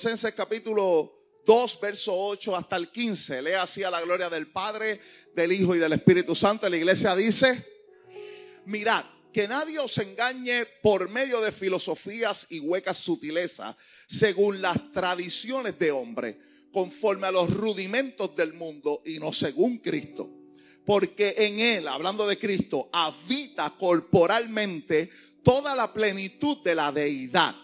Colosenses capítulo 2, verso 8 hasta el 15. Lea así a la gloria del Padre, del Hijo y del Espíritu Santo. La iglesia dice, mirad, que nadie os engañe por medio de filosofías y huecas sutilezas, según las tradiciones de hombre, conforme a los rudimentos del mundo y no según Cristo. Porque en Él, hablando de Cristo, habita corporalmente toda la plenitud de la deidad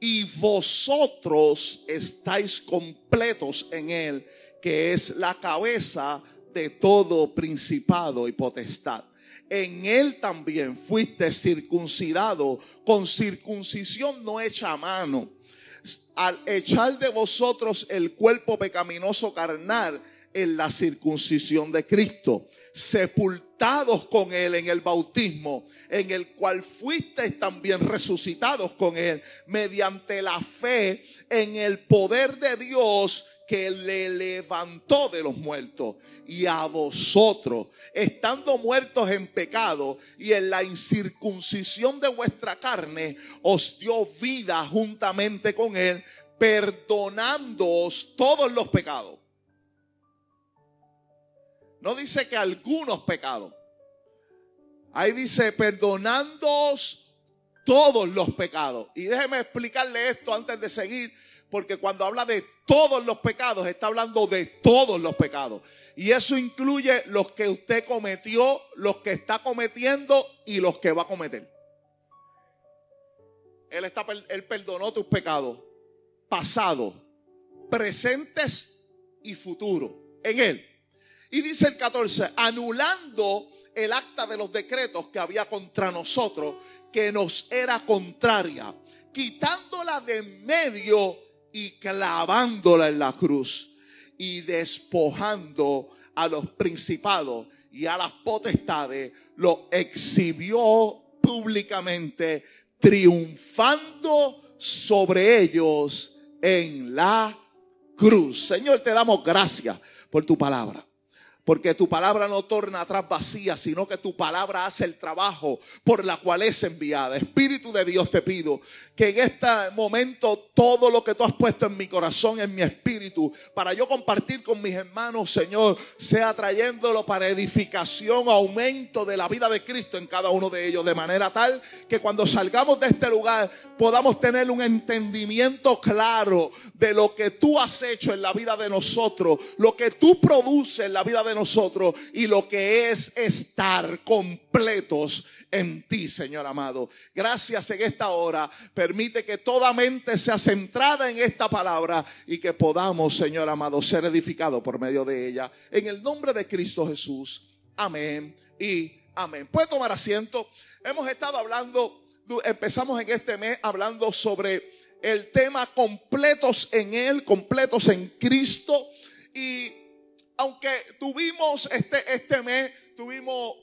y vosotros estáis completos en Él, que es la cabeza de todo principado y potestad. En Él también fuiste circuncidado con circuncisión no hecha mano, al echar de vosotros el cuerpo pecaminoso carnal en la circuncisión de Cristo sepultados con Él en el bautismo, en el cual fuisteis también resucitados con Él, mediante la fe en el poder de Dios que le levantó de los muertos. Y a vosotros, estando muertos en pecado y en la incircuncisión de vuestra carne, os dio vida juntamente con Él, perdonándoos todos los pecados no dice que algunos pecados. Ahí dice, perdonándoos todos los pecados. Y déjeme explicarle esto antes de seguir, porque cuando habla de todos los pecados, está hablando de todos los pecados. Y eso incluye los que usted cometió, los que está cometiendo y los que va a cometer. Él, está, él perdonó tus pecados, pasados, presentes y futuros, en Él. Y dice el 14, anulando el acta de los decretos que había contra nosotros, que nos era contraria, quitándola de medio y clavándola en la cruz y despojando a los principados y a las potestades, lo exhibió públicamente, triunfando sobre ellos en la cruz. Señor, te damos gracias por tu palabra. Porque tu palabra no torna atrás vacía, sino que tu palabra hace el trabajo por la cual es enviada. Espíritu de Dios te pido que en este momento todo lo que tú has puesto en mi corazón, en mi espíritu, para yo compartir con mis hermanos, Señor, sea trayéndolo para edificación, aumento de la vida de Cristo en cada uno de ellos, de manera tal que cuando salgamos de este lugar podamos tener un entendimiento claro de lo que tú has hecho en la vida de nosotros, lo que tú produces en la vida de nosotros y lo que es estar completos en ti, Señor amado. Gracias en esta hora. Permite que toda mente sea centrada en esta palabra y que podamos, Señor amado, ser edificados por medio de ella. En el nombre de Cristo Jesús. Amén y amén. Puede tomar asiento. Hemos estado hablando, empezamos en este mes hablando sobre el tema completos en Él, completos en Cristo. Y aunque tuvimos este, este mes, tuvimos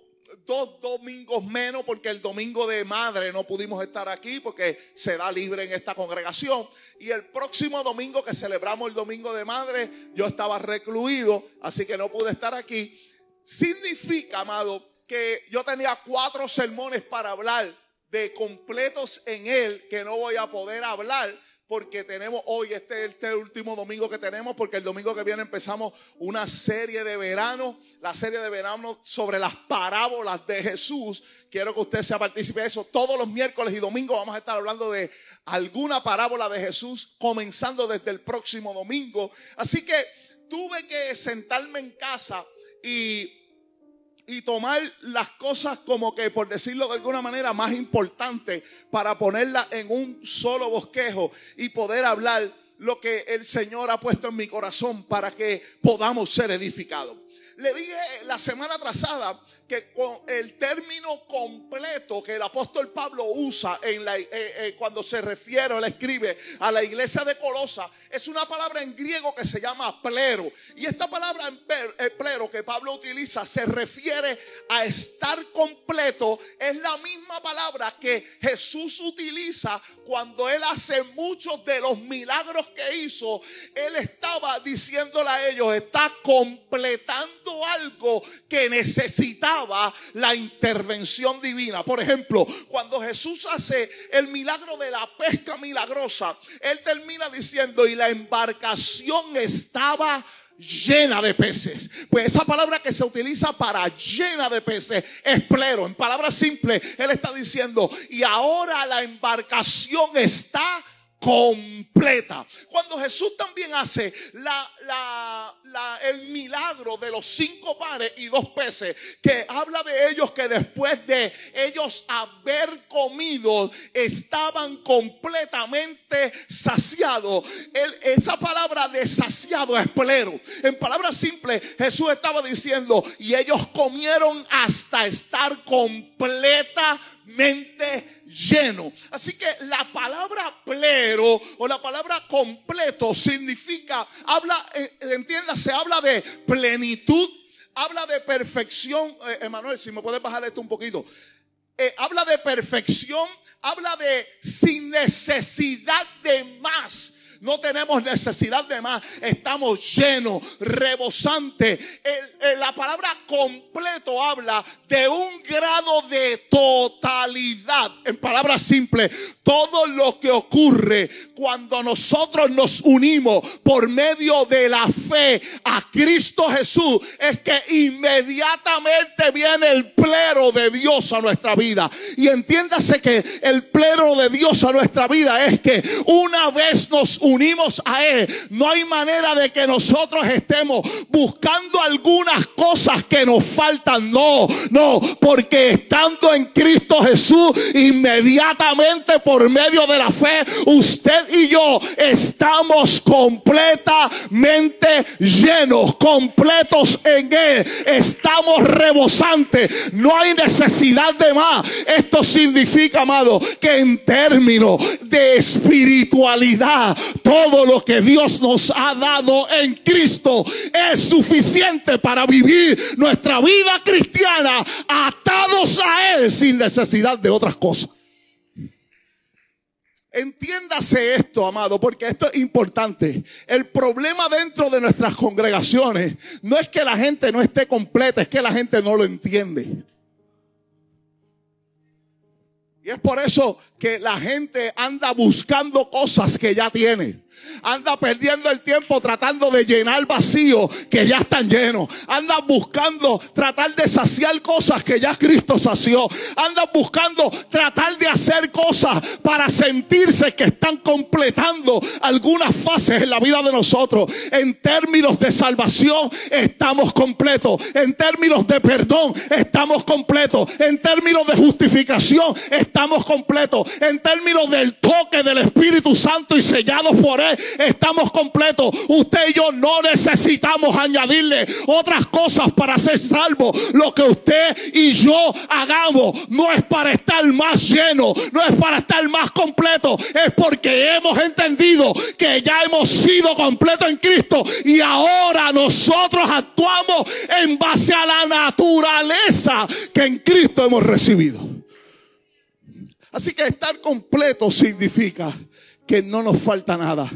dos domingos menos porque el domingo de madre no pudimos estar aquí porque se da libre en esta congregación. Y el próximo domingo que celebramos el domingo de madre, yo estaba recluido, así que no pude estar aquí. Significa, amado, que yo tenía cuatro sermones para hablar de completos en él que no voy a poder hablar porque tenemos hoy, este es este último domingo que tenemos, porque el domingo que viene empezamos una serie de verano, la serie de verano sobre las parábolas de Jesús. Quiero que usted sea partícipe de eso. Todos los miércoles y domingos vamos a estar hablando de alguna parábola de Jesús, comenzando desde el próximo domingo. Así que tuve que sentarme en casa y y tomar las cosas como que, por decirlo de alguna manera, más importantes para ponerlas en un solo bosquejo y poder hablar lo que el Señor ha puesto en mi corazón para que podamos ser edificados. Le dije la semana trazada que con el término completo que el apóstol Pablo usa en la, eh, eh, cuando se refiere o escribe a la iglesia de Colosa es una palabra en griego que se llama plero. Y esta palabra eh, plero que Pablo utiliza se refiere a estar completo. Es la misma palabra que Jesús utiliza cuando él hace muchos de los milagros que hizo. Él estaba diciéndole a ellos, está completando algo que necesitaba la intervención divina. Por ejemplo, cuando Jesús hace el milagro de la pesca milagrosa, él termina diciendo, y la embarcación estaba llena de peces. Pues esa palabra que se utiliza para llena de peces es plero. En palabras simples, él está diciendo, y ahora la embarcación está completa. Cuando Jesús también hace la, el milagro de los cinco pares y dos peces, que habla de ellos que después de ellos haber comido estaban completamente saciados. esa palabra de saciado es plero. En palabras simples, Jesús estaba diciendo, y ellos comieron hasta estar completamente lleno. Así que la palabra plero o la palabra completo significa, habla, eh, entienda, se habla de plenitud, habla de perfección. Eh, Emanuel, si me puedes bajar esto un poquito. Eh, habla de perfección, habla de sin necesidad de más. No tenemos necesidad de más. Estamos llenos, rebosantes. la palabra completo habla de un grado de totalidad. En palabras simples, todo lo que ocurre cuando nosotros nos unimos por medio de la fe a Cristo Jesús es que inmediatamente viene el plero de Dios a nuestra vida. Y entiéndase que el plero de Dios a nuestra vida es que una vez nos unimos unimos a Él, no hay manera de que nosotros estemos buscando algunas cosas que nos faltan. No, no, porque estando en Cristo Jesús, inmediatamente por medio de la fe, usted y yo estamos completamente llenos, completos en Él. Estamos rebosantes. No hay necesidad de más. Esto significa, amado, que en términos de espiritualidad, todo lo que Dios nos ha dado en Cristo es suficiente para vivir nuestra vida cristiana atados a Él sin necesidad de otras cosas. Entiéndase esto, amado, porque esto es importante. El problema dentro de nuestras congregaciones no es que la gente no esté completa, es que la gente no lo entiende. Y es por eso que la gente anda buscando cosas que ya tiene. Anda perdiendo el tiempo tratando de llenar vacíos que ya están llenos. Anda buscando tratar de saciar cosas que ya Cristo sació. Anda buscando tratar de hacer cosas para sentirse que están completando algunas fases en la vida de nosotros. En términos de salvación estamos completos. En términos de perdón estamos completos. En términos de justificación estamos completos. En términos del toque del Espíritu Santo y sellados por Él estamos completos. Usted y yo no necesitamos añadirle otras cosas para ser salvo. Lo que usted y yo hagamos no es para estar más lleno, no es para estar más completo, es porque hemos entendido que ya hemos sido completos en Cristo y ahora nosotros actuamos en base a la naturaleza que en Cristo hemos recibido. Así que estar completo significa que no nos falta nada.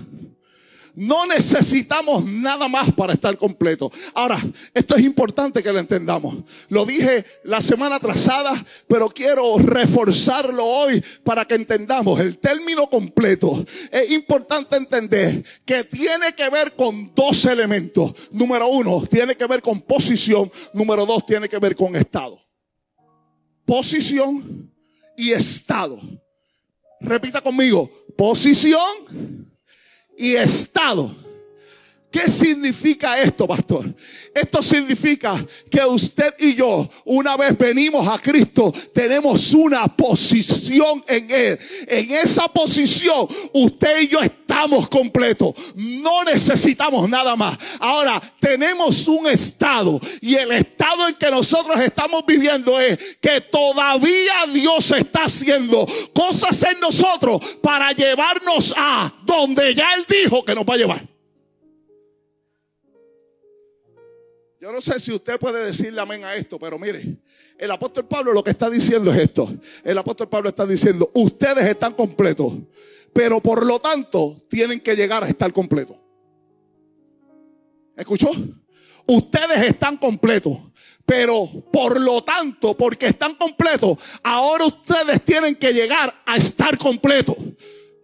No necesitamos nada más para estar completo. Ahora, esto es importante que lo entendamos. Lo dije la semana trazada, pero quiero reforzarlo hoy para que entendamos el término completo. Es importante entender que tiene que ver con dos elementos. Número uno, tiene que ver con posición. Número dos, tiene que ver con estado. Posición y estado. Repita conmigo, posición y estado. ¿Qué significa esto, pastor? Esto significa que usted y yo, una vez venimos a Cristo, tenemos una posición en Él. En esa posición, usted y yo estamos completos. No necesitamos nada más. Ahora, tenemos un estado y el estado en que nosotros estamos viviendo es que todavía Dios está haciendo cosas en nosotros para llevarnos a donde ya Él dijo que nos va a llevar. Yo no sé si usted puede decirle amén a esto, pero mire, el apóstol Pablo lo que está diciendo es esto. El apóstol Pablo está diciendo, ustedes están completos, pero por lo tanto tienen que llegar a estar completos. ¿Escuchó? Ustedes están completos, pero por lo tanto, porque están completos, ahora ustedes tienen que llegar a estar completos.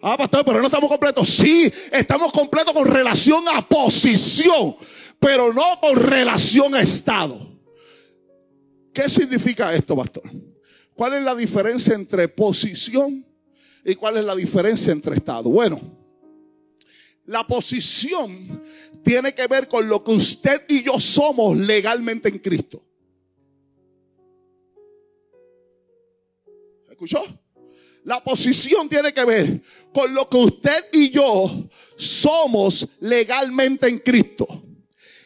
Ah, pastor, pero no estamos completos. Sí, estamos completos con relación a posición pero no con relación a Estado. ¿Qué significa esto, pastor? ¿Cuál es la diferencia entre posición y cuál es la diferencia entre Estado? Bueno, la posición tiene que ver con lo que usted y yo somos legalmente en Cristo. ¿Escuchó? La posición tiene que ver con lo que usted y yo somos legalmente en Cristo.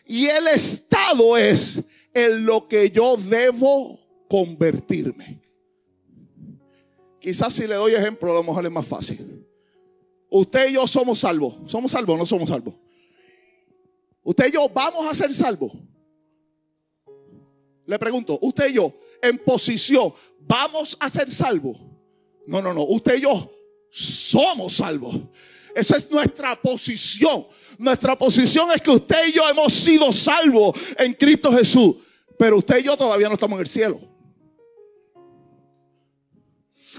Y el estado es en lo que yo debo convertirme. Quizás si le doy ejemplo, a lo mejor es más fácil. Usted y yo somos salvos. ¿Somos salvos o no somos salvos? Usted y yo vamos a ser salvos. Le pregunto, usted y yo, en posición, ¿vamos a ser salvos? No, no, no. Usted y yo somos salvos. Esa es nuestra posición. Nuestra posición es que usted y yo hemos sido salvos en Cristo Jesús. Pero usted y yo todavía no estamos en el cielo.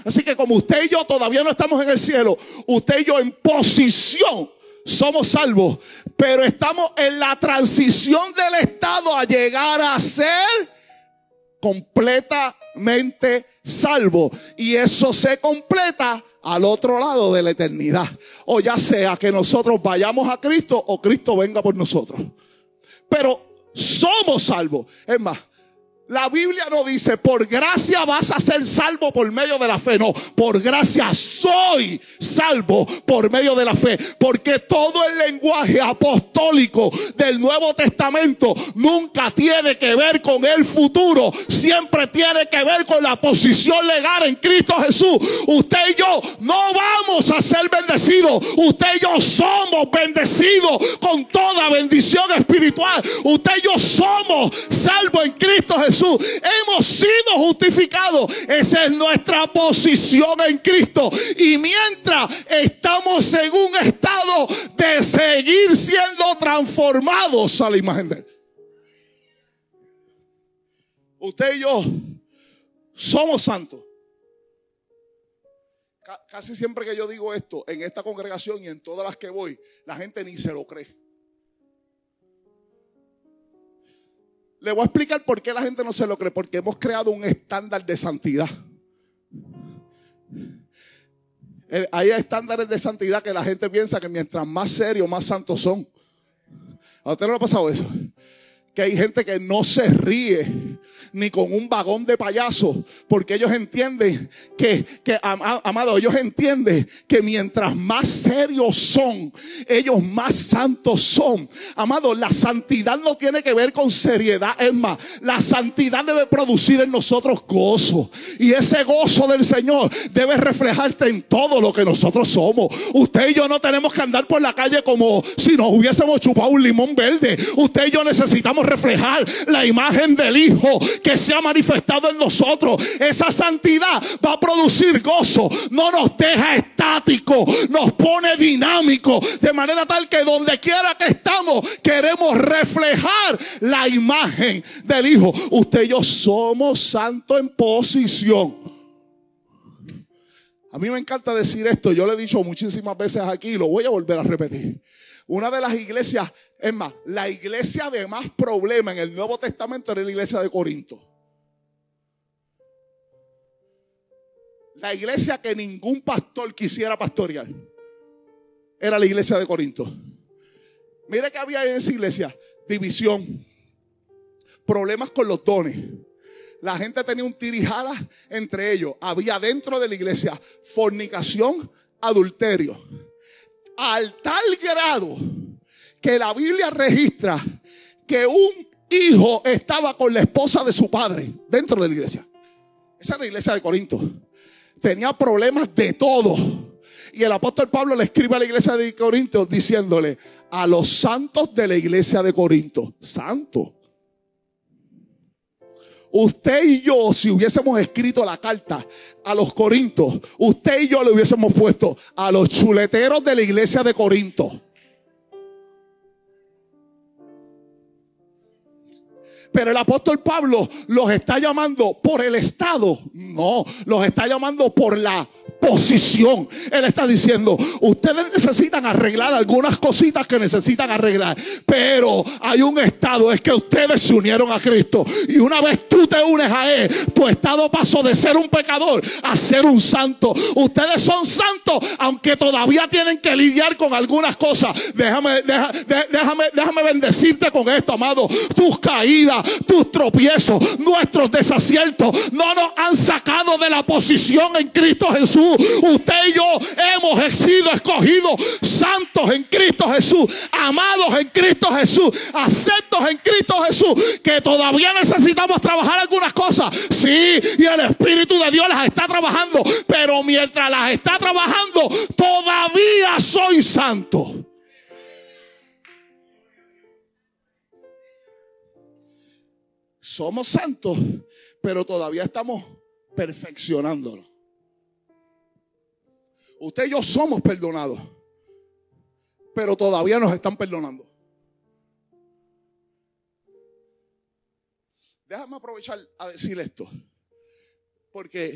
Así que como usted y yo todavía no estamos en el cielo, usted y yo en posición somos salvos, pero estamos en la transición del estado a llegar a ser completamente salvo. Y eso se completa al otro lado de la eternidad. O ya sea que nosotros vayamos a Cristo o Cristo venga por nosotros. Pero somos salvos. Es más, la Biblia no dice, por gracia vas a ser salvo por medio de la fe. No, por gracia soy salvo por medio de la fe. Porque todo el lenguaje apostólico del Nuevo Testamento nunca tiene que ver con el futuro. Siempre tiene que ver con la posición legal en Cristo Jesús. Usted y yo no vamos a ser bendecidos. Usted y yo somos bendecidos con toda bendición espiritual. Usted y yo somos salvos en Cristo Jesús. Hemos sido justificados. Esa es nuestra posición en Cristo. Y mientras estamos en un estado de seguir siendo transformados a la imagen de Él. Usted y yo somos santos. Casi siempre que yo digo esto en esta congregación y en todas las que voy, la gente ni se lo cree. Le voy a explicar por qué la gente no se lo cree. Porque hemos creado un estándar de santidad. Eh, hay estándares de santidad que la gente piensa que mientras más serios, más santos son. ¿A usted no le ha pasado eso? Que hay gente que no se ríe ni con un vagón de payaso, porque ellos entienden que, que amado, ellos entienden que mientras más serios son, ellos más santos son. Amado, la santidad no tiene que ver con seriedad, es más, la santidad debe producir en nosotros gozo. Y ese gozo del Señor debe reflejarte en todo lo que nosotros somos. Usted y yo no tenemos que andar por la calle como si nos hubiésemos chupado un limón verde. Usted y yo necesitamos reflejar la imagen del Hijo que se ha manifestado en nosotros. Esa santidad va a producir gozo. No nos deja estático, nos pone dinámico. De manera tal que donde quiera que estamos, queremos reflejar la imagen del Hijo. Usted y yo somos santos en posición. A mí me encanta decir esto, yo lo he dicho muchísimas veces aquí y lo voy a volver a repetir. Una de las iglesias, es más, la iglesia de más problema en el Nuevo Testamento era la iglesia de Corinto. La iglesia que ningún pastor quisiera pastorear era la iglesia de Corinto. Mire que había en esa iglesia división, problemas con los dones. La gente tenía un tirijada entre ellos. Había dentro de la iglesia fornicación, adulterio. Al tal grado que la Biblia registra que un hijo estaba con la esposa de su padre dentro de la iglesia. Esa era la iglesia de Corinto. Tenía problemas de todo. Y el apóstol Pablo le escribe a la iglesia de Corinto diciéndole a los santos de la iglesia de Corinto, santo. Usted y yo, si hubiésemos escrito la carta a los Corintos, usted y yo le hubiésemos puesto a los chuleteros de la iglesia de Corinto. Pero el apóstol Pablo los está llamando por el Estado. No, los está llamando por la posición. Él está diciendo, ustedes necesitan arreglar algunas cositas que necesitan arreglar, pero hay un estado, es que ustedes se unieron a Cristo. Y una vez tú te unes a Él, tu estado pasó de ser un pecador a ser un santo. Ustedes son santos, aunque todavía tienen que lidiar con algunas cosas. Déjame, déjame, déjame bendecirte con esto, amado. Tus caídas, tus tropiezos, nuestros desaciertos, no nos han sacado de la posición en Cristo Jesús. Usted y yo hemos sido escogidos santos en Cristo Jesús, amados en Cristo Jesús, aceptos en Cristo Jesús, que todavía necesitamos trabajar algunas cosas. Sí, y el Espíritu de Dios las está trabajando, pero mientras las está trabajando, todavía soy santo. Somos santos, pero todavía estamos perfeccionándolo. Usted y yo somos perdonados, pero todavía nos están perdonando. Déjame aprovechar a decir esto, porque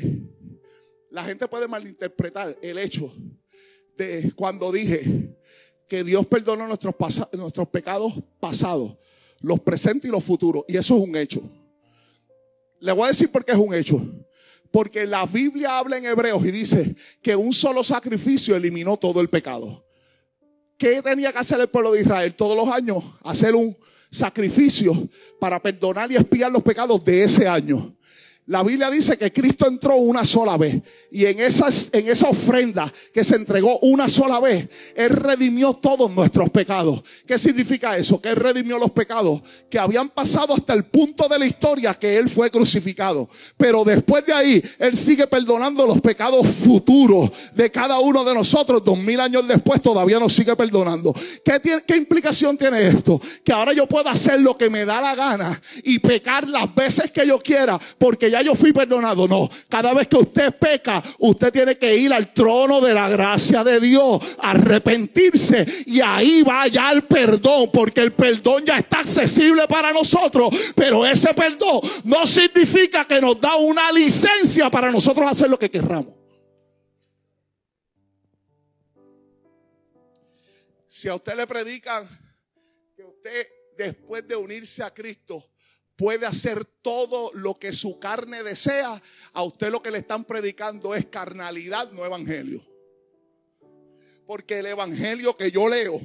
la gente puede malinterpretar el hecho de cuando dije que Dios perdona nuestros, nuestros pecados pasados, los presentes y los futuros, y eso es un hecho. Le voy a decir por qué es un hecho. Porque la Biblia habla en Hebreos y dice que un solo sacrificio eliminó todo el pecado. ¿Qué tenía que hacer el pueblo de Israel todos los años? Hacer un sacrificio para perdonar y expiar los pecados de ese año. La Biblia dice que Cristo entró una sola vez y en, en esa ofrenda que se entregó una sola vez, Él redimió todos nuestros pecados. ¿Qué significa eso? Que Él redimió los pecados que habían pasado hasta el punto de la historia que Él fue crucificado. Pero después de ahí, Él sigue perdonando los pecados futuros de cada uno de nosotros. Dos mil años después todavía nos sigue perdonando. ¿Qué, ¿Qué implicación tiene esto? Que ahora yo puedo hacer lo que me da la gana y pecar las veces que yo quiera porque ya yo fui perdonado. No, cada vez que usted peca, usted tiene que ir al trono de la gracia de Dios, arrepentirse y ahí va ya el perdón, porque el perdón ya está accesible para nosotros, pero ese perdón no significa que nos da una licencia para nosotros hacer lo que querramos. Si a usted le predican que usted después de unirse a Cristo puede hacer todo lo que su carne desea, a usted lo que le están predicando es carnalidad, no evangelio. Porque el evangelio que yo leo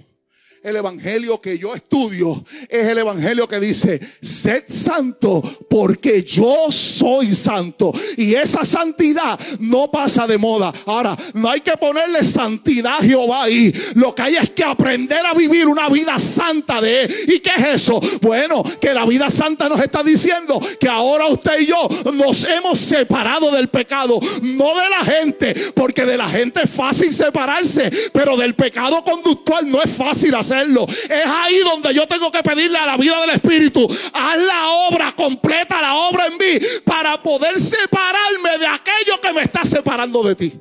el evangelio que yo estudio es el evangelio que dice, sed santo porque yo soy santo. Y esa santidad no pasa de moda. Ahora, no hay que ponerle santidad a Jehová ahí. Lo que hay es que aprender a vivir una vida santa de Él. ¿Y qué es eso? Bueno, que la vida santa nos está diciendo que ahora usted y yo nos hemos separado del pecado. No de la gente, porque de la gente es fácil separarse, pero del pecado conductual no es fácil hacerlo es ahí donde yo tengo que pedirle a la vida del Espíritu, haz la obra completa, la obra en mí, para poder separarme de aquello que me está separando de ti.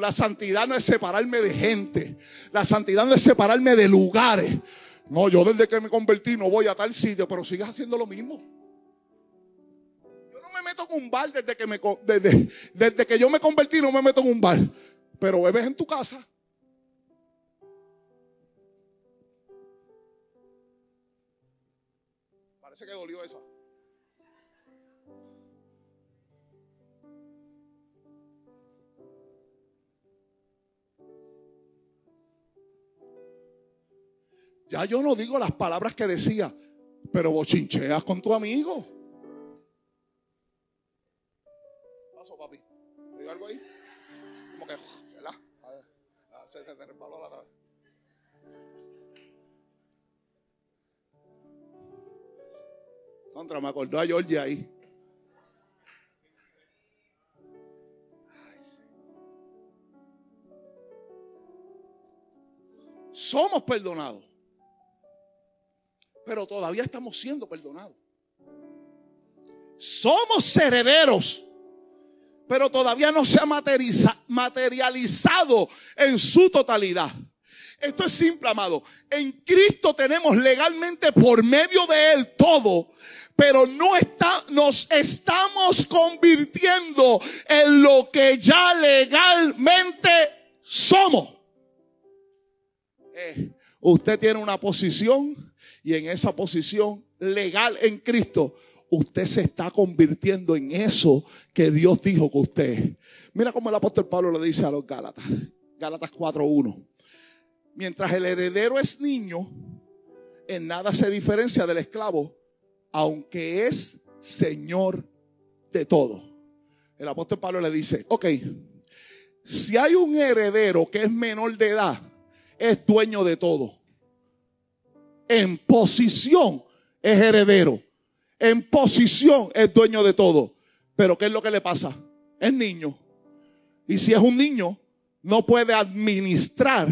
la santidad no es separarme de gente. La santidad no es separarme de lugares. No, yo desde que me convertí no voy a tal sitio, pero sigues haciendo lo mismo. Yo no me meto en un bar desde que, desde, desde que yo me convertí, no me meto en un bar. Pero bebes en tu casa. Parece que dolió eso. Ya yo no digo las palabras que decía, pero bochincheas con tu amigo. Paso, papi. ¿Te digo algo ahí? Como que, ¿verdad? A ver, se te resbaló la cabeza. Contra, me acordó a Georgia ahí. Somos perdonados. Pero todavía estamos siendo perdonados. Somos herederos. Pero todavía no se ha materializado en su totalidad. Esto es simple, amado. En Cristo tenemos legalmente por medio de Él todo pero no está, nos estamos convirtiendo en lo que ya legalmente somos. Eh, usted tiene una posición y en esa posición legal en Cristo, usted se está convirtiendo en eso que Dios dijo que usted. Mira cómo el apóstol Pablo le dice a los Gálatas, Gálatas 4.1. Mientras el heredero es niño, en nada se diferencia del esclavo aunque es Señor de todo. El apóstol Pablo le dice, ok, si hay un heredero que es menor de edad, es dueño de todo. En posición es heredero. En posición es dueño de todo. Pero ¿qué es lo que le pasa? Es niño. Y si es un niño, no puede administrar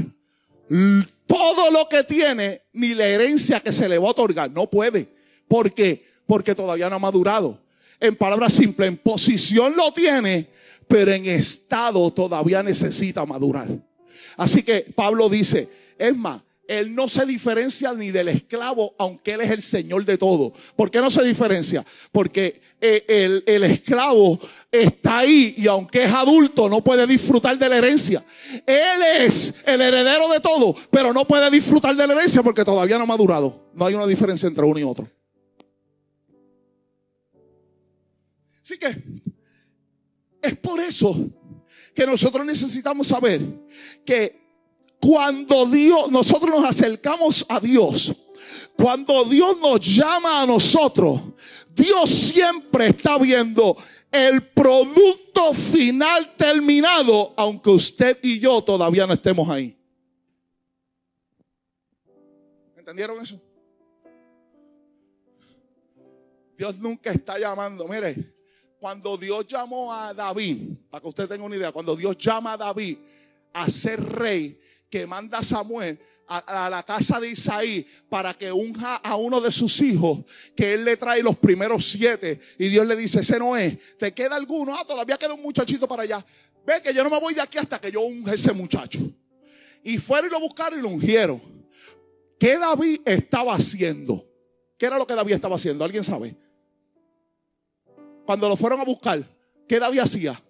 todo lo que tiene ni la herencia que se le va a otorgar. No puede. ¿Por qué? Porque todavía no ha madurado. En palabras simples, en posición lo tiene, pero en estado todavía necesita madurar. Así que Pablo dice, es más, él no se diferencia ni del esclavo, aunque él es el Señor de todo. ¿Por qué no se diferencia? Porque eh, el, el, esclavo está ahí y aunque es adulto no puede disfrutar de la herencia. Él es el heredero de todo, pero no puede disfrutar de la herencia porque todavía no ha madurado. No hay una diferencia entre uno y otro. Así que es por eso que nosotros necesitamos saber que cuando Dios, nosotros nos acercamos a Dios, cuando Dios nos llama a nosotros, Dios siempre está viendo el producto final terminado, aunque usted y yo todavía no estemos ahí. ¿Entendieron eso? Dios nunca está llamando, mire, cuando Dios llamó a David, para que usted tenga una idea, cuando Dios llama a David a ser rey, que manda a Samuel a, la casa de Isaí para que unja a uno de sus hijos, que él le trae los primeros siete, y Dios le dice, ese no es, te queda alguno, ah, todavía queda un muchachito para allá. Ve que yo no me voy de aquí hasta que yo unge ese muchacho. Y fueron y lo buscaron y lo ungieron. ¿Qué David estaba haciendo? ¿Qué era lo que David estaba haciendo? ¿Alguien sabe? Cuando lo fueron a buscar, ¿qué David hacía?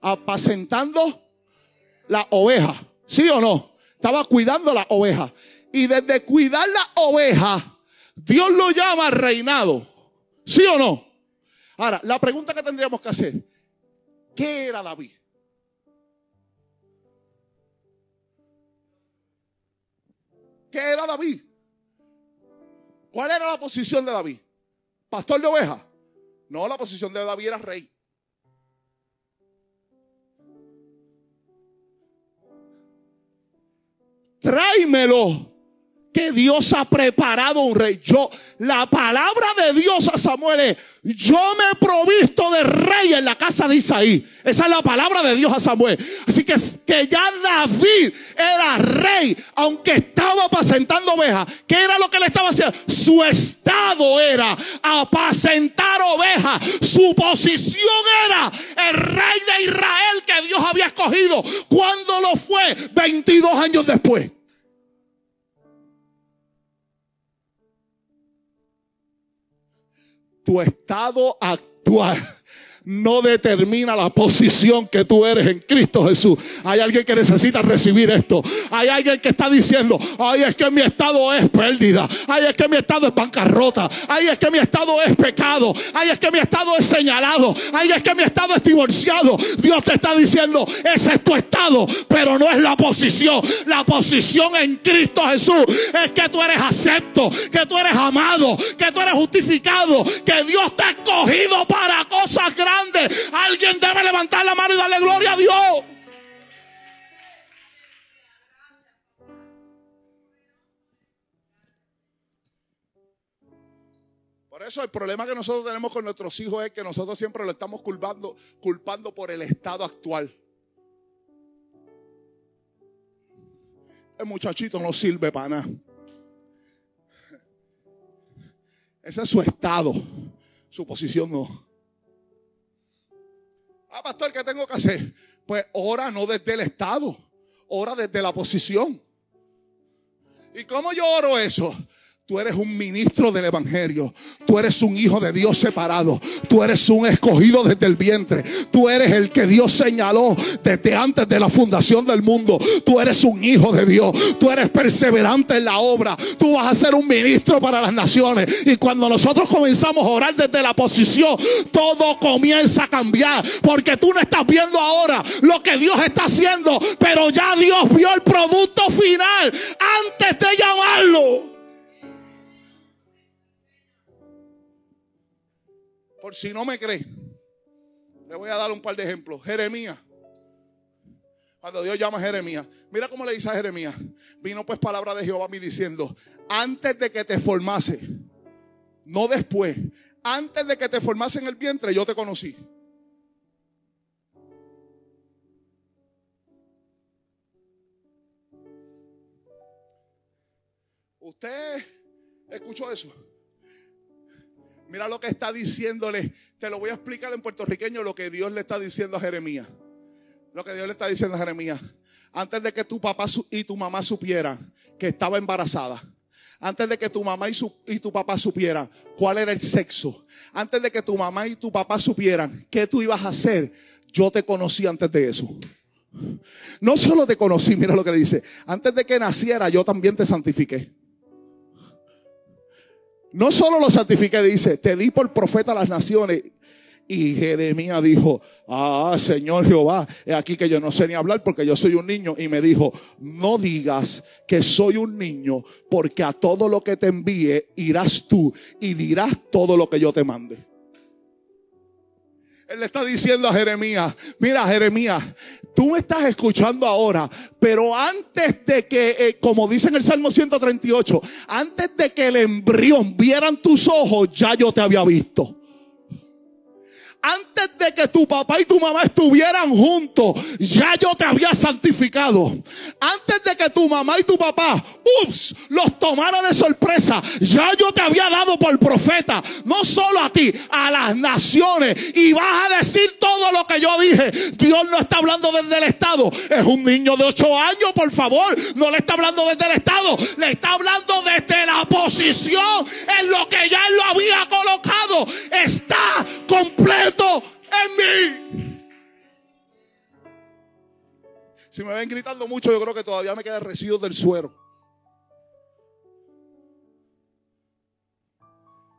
Apacentando la oveja. ¿Sí o no? Estaba cuidando la oveja. Y desde cuidar la oveja, Dios lo llama reinado. ¿Sí o no? Ahora, la pregunta que tendríamos que hacer, ¿qué era David? ¿Qué era David? ¿Cuál era la posición de David? ¿Pastor de oveja? No, la posición de David era rey. Tráemelo que Dios ha preparado un rey. Yo, la palabra de Dios a Samuel es, yo me he provisto de rey en la casa de Isaí. Esa es la palabra de Dios a Samuel. Así que, que ya David era rey, aunque estaba apacentando ovejas. ¿Qué era lo que le estaba haciendo? Su estado era apacentar ovejas. Su posición era el rey de Israel que Dios había escogido. cuando lo fue? 22 años después. Tu estado actual no determina la posición que tú eres en Cristo Jesús. Hay alguien que necesita recibir esto. Hay alguien que está diciendo, ay, es que mi estado es pérdida. Ay, es que mi estado es bancarrota. Ay, es que mi estado es pecado. Ay, es que mi estado es señalado. Ay, es que mi estado es divorciado. Dios te está diciendo, ese es tu estado, pero no es la posición. La posición en Cristo Jesús es que tú eres acepto, que tú eres amado, tú eres justificado, que Dios te ha escogido para cosas grandes. Alguien debe levantar la mano y darle gloria a Dios. Por eso el problema que nosotros tenemos con nuestros hijos es que nosotros siempre lo estamos culpando, culpando por el estado actual. El muchachito no sirve para nada. Ese es su estado. Su posición no. Ah, pastor, ¿qué tengo que hacer? Pues ora no desde el estado, ora desde la posición. ¿Y cómo yo oro eso? Tú eres un ministro del Evangelio. Tú eres un hijo de Dios separado. Tú eres un escogido desde el vientre. Tú eres el que Dios señaló desde antes de la fundación del mundo. Tú eres un hijo de Dios. Tú eres perseverante en la obra. Tú vas a ser un ministro para las naciones. Y cuando nosotros comenzamos a orar desde la posición, todo comienza a cambiar. Porque tú no estás viendo ahora lo que Dios está haciendo. Pero ya Dios vio el producto final antes de llamarlo. Por si no me cree, le voy a dar un par de ejemplos. Jeremías. Cuando Dios llama a Jeremías, mira cómo le dice a Jeremías. Vino pues palabra de Jehová a mí diciendo, antes de que te formase, no después, antes de que te formase en el vientre, yo te conocí. ¿Usted escuchó eso? Mira lo que está diciéndole. Te lo voy a explicar en puertorriqueño lo que Dios le está diciendo a Jeremías. Lo que Dios le está diciendo a Jeremías. Antes de que tu papá y tu mamá supieran que estaba embarazada. Antes de que tu mamá y, tu papá supieran cuál era el sexo. Antes de que tu mamá y tu papá supieran qué tú ibas a hacer. Yo te conocí antes de eso. No solo te conocí, mira lo que dice. Antes de que naciera yo también te santifiqué. No solo lo santifiqué, dice, te di por profeta a las naciones. Y Jeremías dijo, ah, Señor Jehová, es aquí que yo no sé ni hablar porque yo soy un niño. Y me dijo, no digas que soy un niño porque a todo lo que te envíe irás tú y dirás todo lo que yo te mande. Él le está diciendo a Jeremías, mira Jeremías, tú me estás escuchando ahora, pero antes de que, eh, como dice en el Salmo 138, antes de que el embrión vieran tus ojos, ya yo te había visto. Antes de que tu papá y tu mamá estuvieran juntos, ya yo te había santificado. Antes de que tu mamá y tu papá, ups, los tomara de sorpresa, ya yo te había dado por profeta, no solo a ti, a las naciones. Y vas a decir todo lo que yo dije. Dios no está hablando desde el Estado. Es un niño de ocho años, por favor. No le está hablando desde el Estado. Le está hablando desde la posición en lo que ya él lo había colocado. Está completo en mí. Si me ven gritando mucho, yo creo que todavía me queda residuo del suero.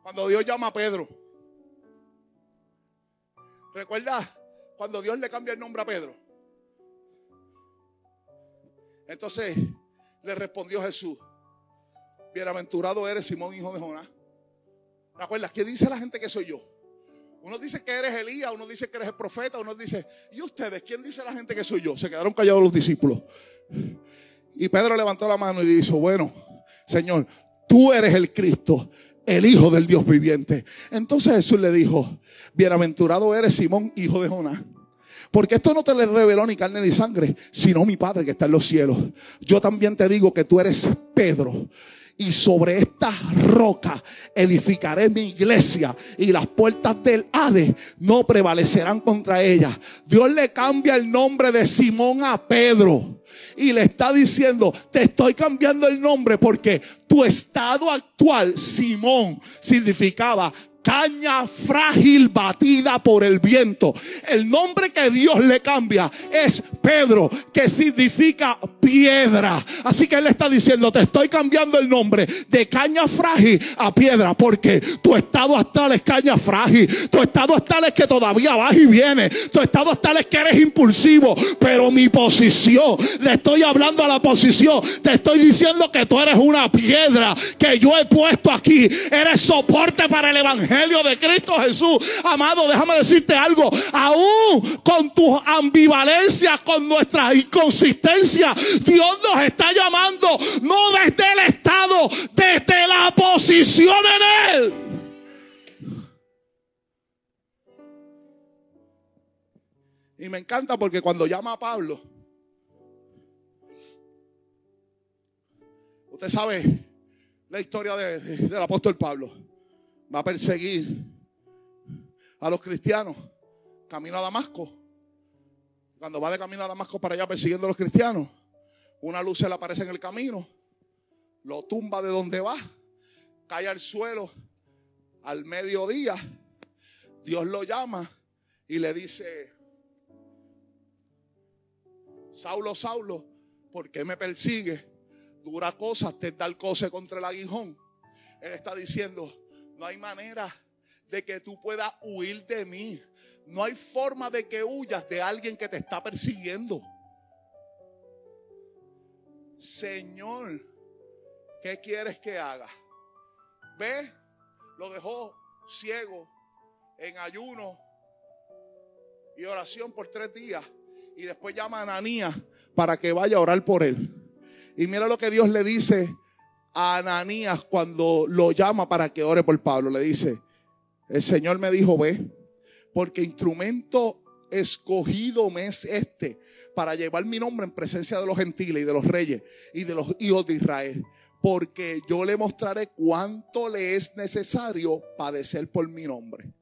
Cuando Dios llama a Pedro, ¿recuerda cuando Dios le cambia el nombre a Pedro? Entonces le respondió Jesús, bienaventurado eres Simón, hijo de Jonás. ¿Recuerdas? ¿Qué dice la gente que soy yo? Uno dice que eres Elías, uno dice que eres el profeta, uno dice, ¿y ustedes? ¿Quién dice la gente que soy yo? Se quedaron callados los discípulos. Y Pedro levantó la mano y dijo, bueno, Señor, tú eres el Cristo, el Hijo del Dios viviente. Entonces Jesús le dijo, bienaventurado eres Simón, hijo de Jonás. Porque esto no te le reveló ni carne ni sangre, sino mi Padre que está en los cielos. Yo también te digo que tú eres Pedro y sobre esta roca edificaré mi iglesia y las puertas del Hades no prevalecerán contra ella. Dios le cambia el nombre de Simón a Pedro y le está diciendo, te estoy cambiando el nombre porque tu estado actual, Simón, significaba caña frágil batida por el viento. El nombre que Dios le cambia es Pedro, que significa piedra. Así que él está diciendo, te estoy cambiando el nombre de caña frágil a piedra, porque tu estado actual es caña frágil, tu estado actual es que todavía vas y viene, tu estado actual es que eres impulsivo, pero mi posición, le estoy hablando a la posición, te estoy diciendo que tú eres una piedra que yo he puesto aquí, eres soporte para el evangelio de Cristo Jesús. Amado, déjame decirte algo. Aún con tus ambivalencias, con nuestra inconsistencia, Dios nos está llamando no desde el estado, desde la posición en Él. Y me encanta porque cuando llama a Pablo, usted sabe la historia del apóstol Pablo va a perseguir a los cristianos camino a Damasco. Cuando va de camino a Damasco para allá persiguiendo a los cristianos, una luz se le aparece en el camino, lo tumba de donde va, cae al suelo al mediodía. Dios lo llama y le dice, Saulo, Saulo, ¿por qué me persigue? Dura cosa te da el cose contra el aguijón. Él está diciendo, no hay manera de que tú puedas huir de mí. No hay forma de que huyas de alguien que te está persiguiendo. Señor, ¿qué quieres que haga? Ve, lo dejó ciego en ayuno y oración por tres días. Y después llama a Ananías para que vaya a orar por él. Y mira lo que Dios le dice a Ananías cuando lo llama para que ore por Pablo. Le dice, el Señor me dijo, ve, porque instrumento escogido me es este para llevar mi nombre en presencia de los gentiles y de los reyes y de los hijos de Israel. Porque yo le mostraré cuánto le es necesario padecer por mi nombre.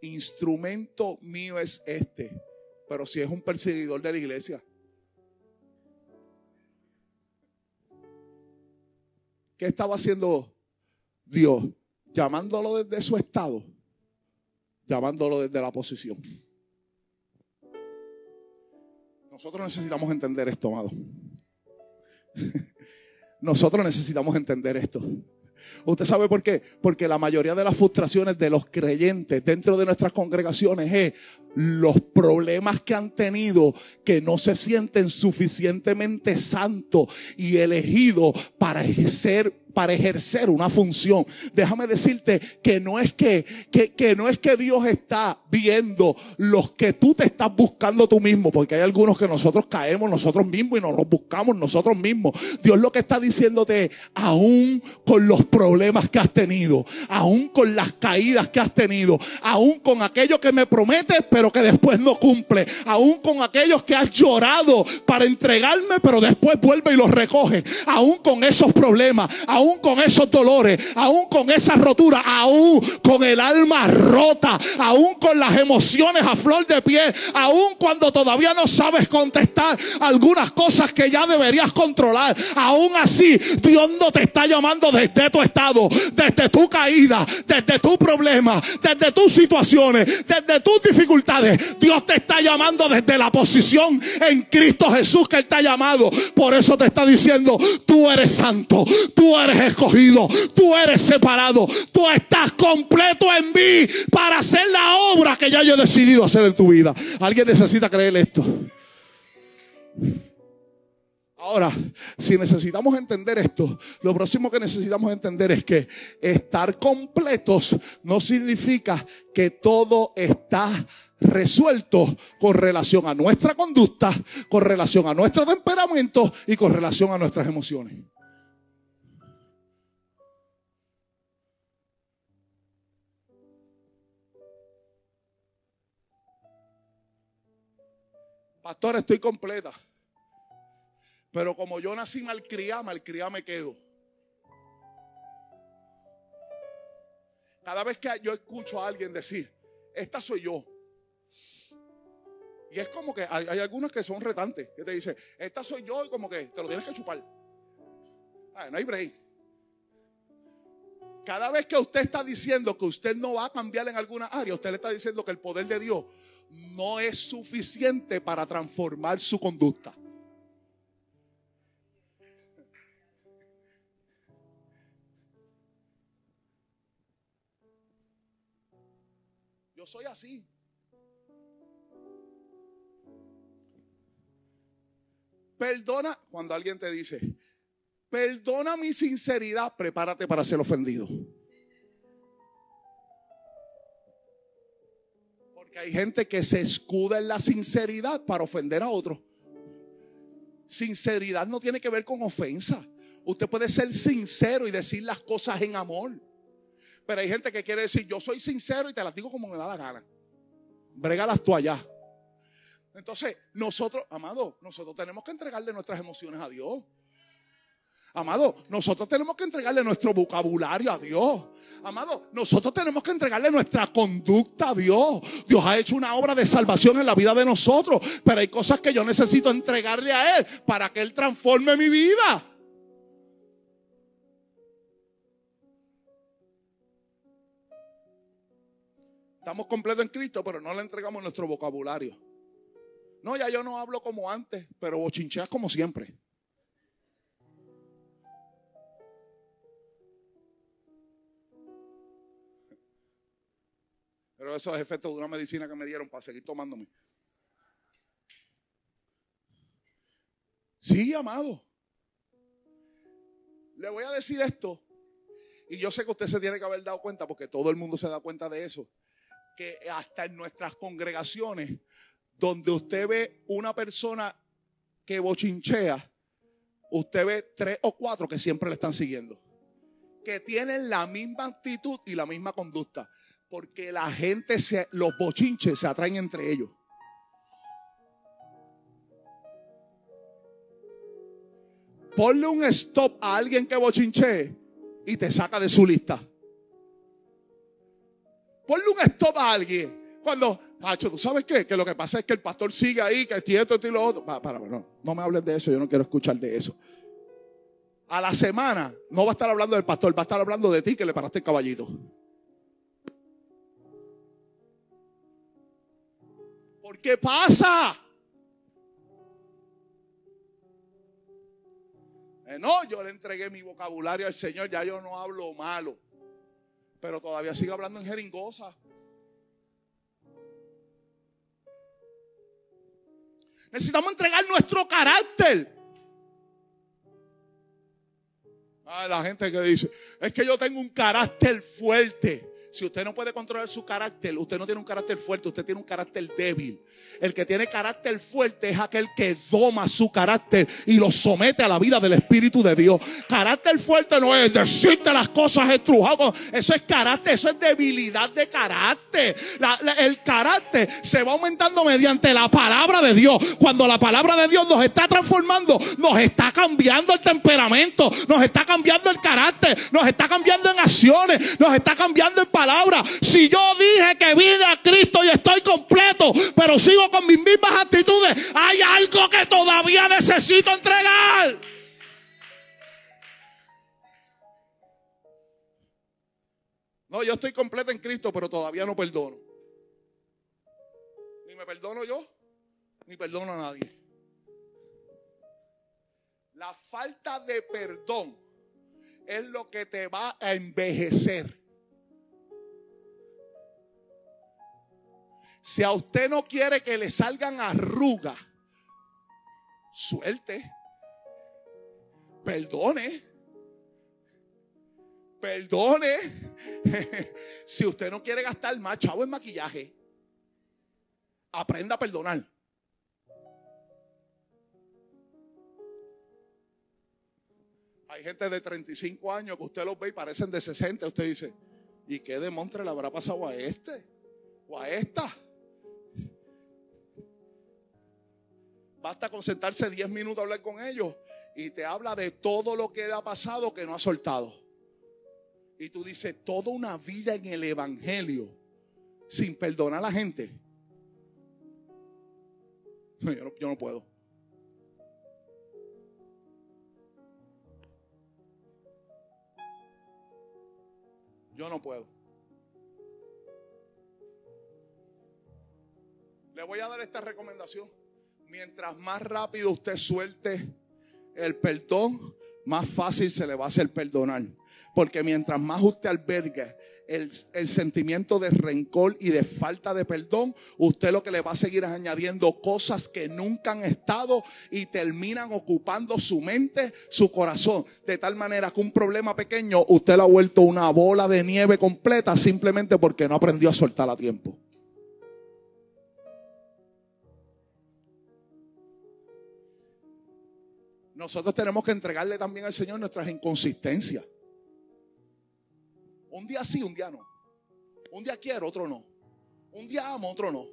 Instrumento mío es este. Pero si es un perseguidor de la iglesia, ¿Qué estaba haciendo Dios? Llamándolo desde su estado, llamándolo desde la posición. Nosotros necesitamos entender esto, amado. Nosotros necesitamos entender esto. ¿Usted sabe por qué? Porque la mayoría de las frustraciones de los creyentes dentro de nuestras congregaciones es los problemas que han tenido que no se sienten suficientemente santos y elegidos para ejercer para ejercer una función. Déjame decirte que no es que, que, no es que Dios está viendo los que tú te estás buscando tú mismo, porque hay algunos que nosotros caemos nosotros mismos y nos los buscamos nosotros mismos. Dios lo que está diciéndote, aún con los problemas que has tenido, aún con las caídas que has tenido, aún con aquello que me prometes, pero que después no cumple, aún con aquellos que has llorado para entregarme, pero después vuelve y los recoge, aún con esos problemas, aún aún con esos dolores, aún con esa rotura, aún con el alma rota, aún con las emociones a flor de piel, aún cuando todavía no sabes contestar algunas cosas que ya deberías controlar, aún así Dios no te está llamando desde tu estado, desde tu caída, desde tu problema, desde tus situaciones, desde tus dificultades. Dios te está llamando desde la posición en Cristo Jesús que Él te ha llamado. Por eso te está diciendo, tú eres santo, tú eres escogido, tú eres separado, tú estás completo en mí para hacer la obra que ya yo he decidido hacer en tu vida. Alguien necesita creer esto. Ahora, si necesitamos entender esto, lo próximo que necesitamos entender es que estar completos no significa que todo está resuelto con relación a nuestra conducta, con relación a nuestro temperamento y con relación a nuestras emociones. Pastor, estoy completa. Pero como yo nací malcriada, malcriada me quedo. Cada vez que yo escucho a alguien decir, esta soy yo. Y es como que hay, hay algunos que son retantes, que te dicen, esta soy yo y como que te lo tienes que chupar. no hay break. Cada vez que usted está diciendo que usted no va a cambiar en alguna área, usted le está diciendo que el poder de Dios no es suficiente para transformar su conducta. Yo soy así. Perdona cuando alguien te dice, perdona mi sinceridad, prepárate para ser ofendido. Hay gente que se escuda en la sinceridad para ofender a otro. Sinceridad no tiene que ver con ofensa. Usted puede ser sincero y decir las cosas en amor. Pero hay gente que quiere decir, yo soy sincero y te las digo como me da la gana. Bregalas tú allá. Entonces, nosotros, amado, nosotros tenemos que entregarle nuestras emociones a Dios. Amado, nosotros tenemos que entregarle nuestro vocabulario a Dios. Amado, nosotros tenemos que entregarle nuestra conducta a Dios. Dios ha hecho una obra de salvación en la vida de nosotros, pero hay cosas que yo necesito entregarle a Él para que Él transforme mi vida. Estamos completos en Cristo, pero no le entregamos nuestro vocabulario. No, ya yo no hablo como antes, pero bochincheas como siempre. Pero eso es efecto de una medicina que me dieron para seguir tomándome. Sí, amado. Le voy a decir esto. Y yo sé que usted se tiene que haber dado cuenta, porque todo el mundo se da cuenta de eso que hasta en nuestras congregaciones, donde usted ve una persona que bochinchea, usted ve tres o cuatro que siempre le están siguiendo. Que tienen la misma actitud y la misma conducta. Porque la gente, se, los bochinches se atraen entre ellos. Ponle un stop a alguien que bochinche y te saca de su lista. Ponle un stop a alguien. Cuando, Hacho, ¿tú sabes qué? Que lo que pasa es que el pastor sigue ahí, que tiene esto y lo otro. Para, para, no, no me hables de eso, yo no quiero escuchar de eso. A la semana no va a estar hablando del pastor, va a estar hablando de ti que le paraste el caballito. ¿Por qué pasa? Eh, no, yo le entregué mi vocabulario al Señor, ya yo no hablo malo pero todavía sigue hablando en jeringosa. Necesitamos entregar nuestro carácter. Ah, la gente que dice, es que yo tengo un carácter fuerte. Si usted no puede controlar su carácter, usted no tiene un carácter fuerte, usted tiene un carácter débil. El que tiene carácter fuerte es aquel que doma su carácter y lo somete a la vida del Espíritu de Dios. Carácter fuerte no es decirte las cosas estrujadas. Eso es carácter, eso es debilidad de carácter. el carácter se va aumentando mediante la palabra de Dios. Cuando la palabra de Dios nos está transformando, nos está cambiando el temperamento, nos está cambiando el carácter, nos está cambiando en acciones, nos está cambiando en palabra. Si yo dije que vine a Cristo y estoy completo, pero sigo con mis mismas actitudes, hay algo que todavía necesito entregar. No, yo estoy completo en Cristo, pero todavía no perdono. Ni me perdono yo, ni perdono a nadie. La falta de perdón es lo que te va a envejecer. Si a usted no quiere que le salgan arrugas, suelte. Perdone. Perdone. si usted no quiere gastar más chavo en maquillaje, aprenda a perdonar. Hay gente de 35 años que usted los ve y parecen de 60. Usted dice, ¿y qué demontre le habrá pasado a este? ¿O a esta? Basta con sentarse 10 minutos a hablar con ellos y te habla de todo lo que ha pasado que no ha soltado. Y tú dices, toda una vida en el Evangelio sin perdonar a la gente. Yo no puedo. Yo no puedo. Le voy a dar esta recomendación. Mientras más rápido usted suelte el perdón, más fácil se le va a hacer perdonar. Porque mientras más usted albergue el, sentimiento de rencor y de falta de perdón, usted lo que le va a seguir es añadiendo cosas que nunca han estado y terminan ocupando su mente, su corazón. De tal manera que un problema pequeño usted lo ha vuelto una bola de nieve completa simplemente porque no aprendió a soltar a tiempo. Nosotros tenemos que entregarle también al Señor nuestras inconsistencias. Un día sí, un día no. Un día quiero, otro no. Un día amo, otro no.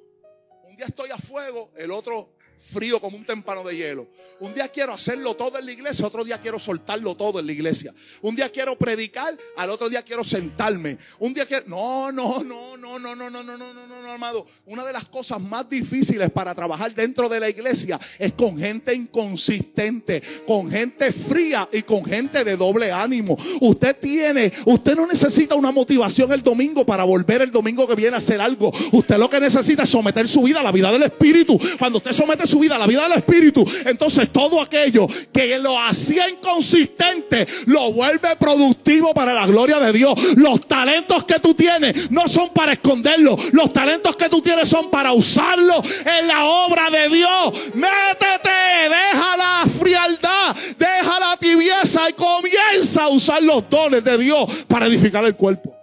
Un día estoy a fuego, el otro frío como un témpano de hielo. Un día quiero hacerlo todo en la iglesia, otro día quiero soltarlo todo en la iglesia. Un día quiero predicar, al otro día quiero sentarme. Un día quiero... No, no, no, no, no, no, no, no, no, no, no, no, amado. Una de las cosas más difíciles para trabajar dentro de la iglesia es con gente inconsistente, con gente fría y con gente de doble ánimo. Usted tiene, usted no necesita una motivación el domingo para volver el domingo que viene a hacer algo. Usted lo que necesita es someter su vida a la vida del Espíritu. Cuando usted somete su vida la vida del Espíritu, entonces todo aquello que lo hacía inconsistente lo vuelve productivo para la gloria de Dios. Los talentos que tú tienes no son para esconderlos. Los talentos que tú tienes son para usarlos en la obra de Dios. Métete, deja la frialdad, deja la tibieza y comienza a usar los dones de Dios para edificar el cuerpo.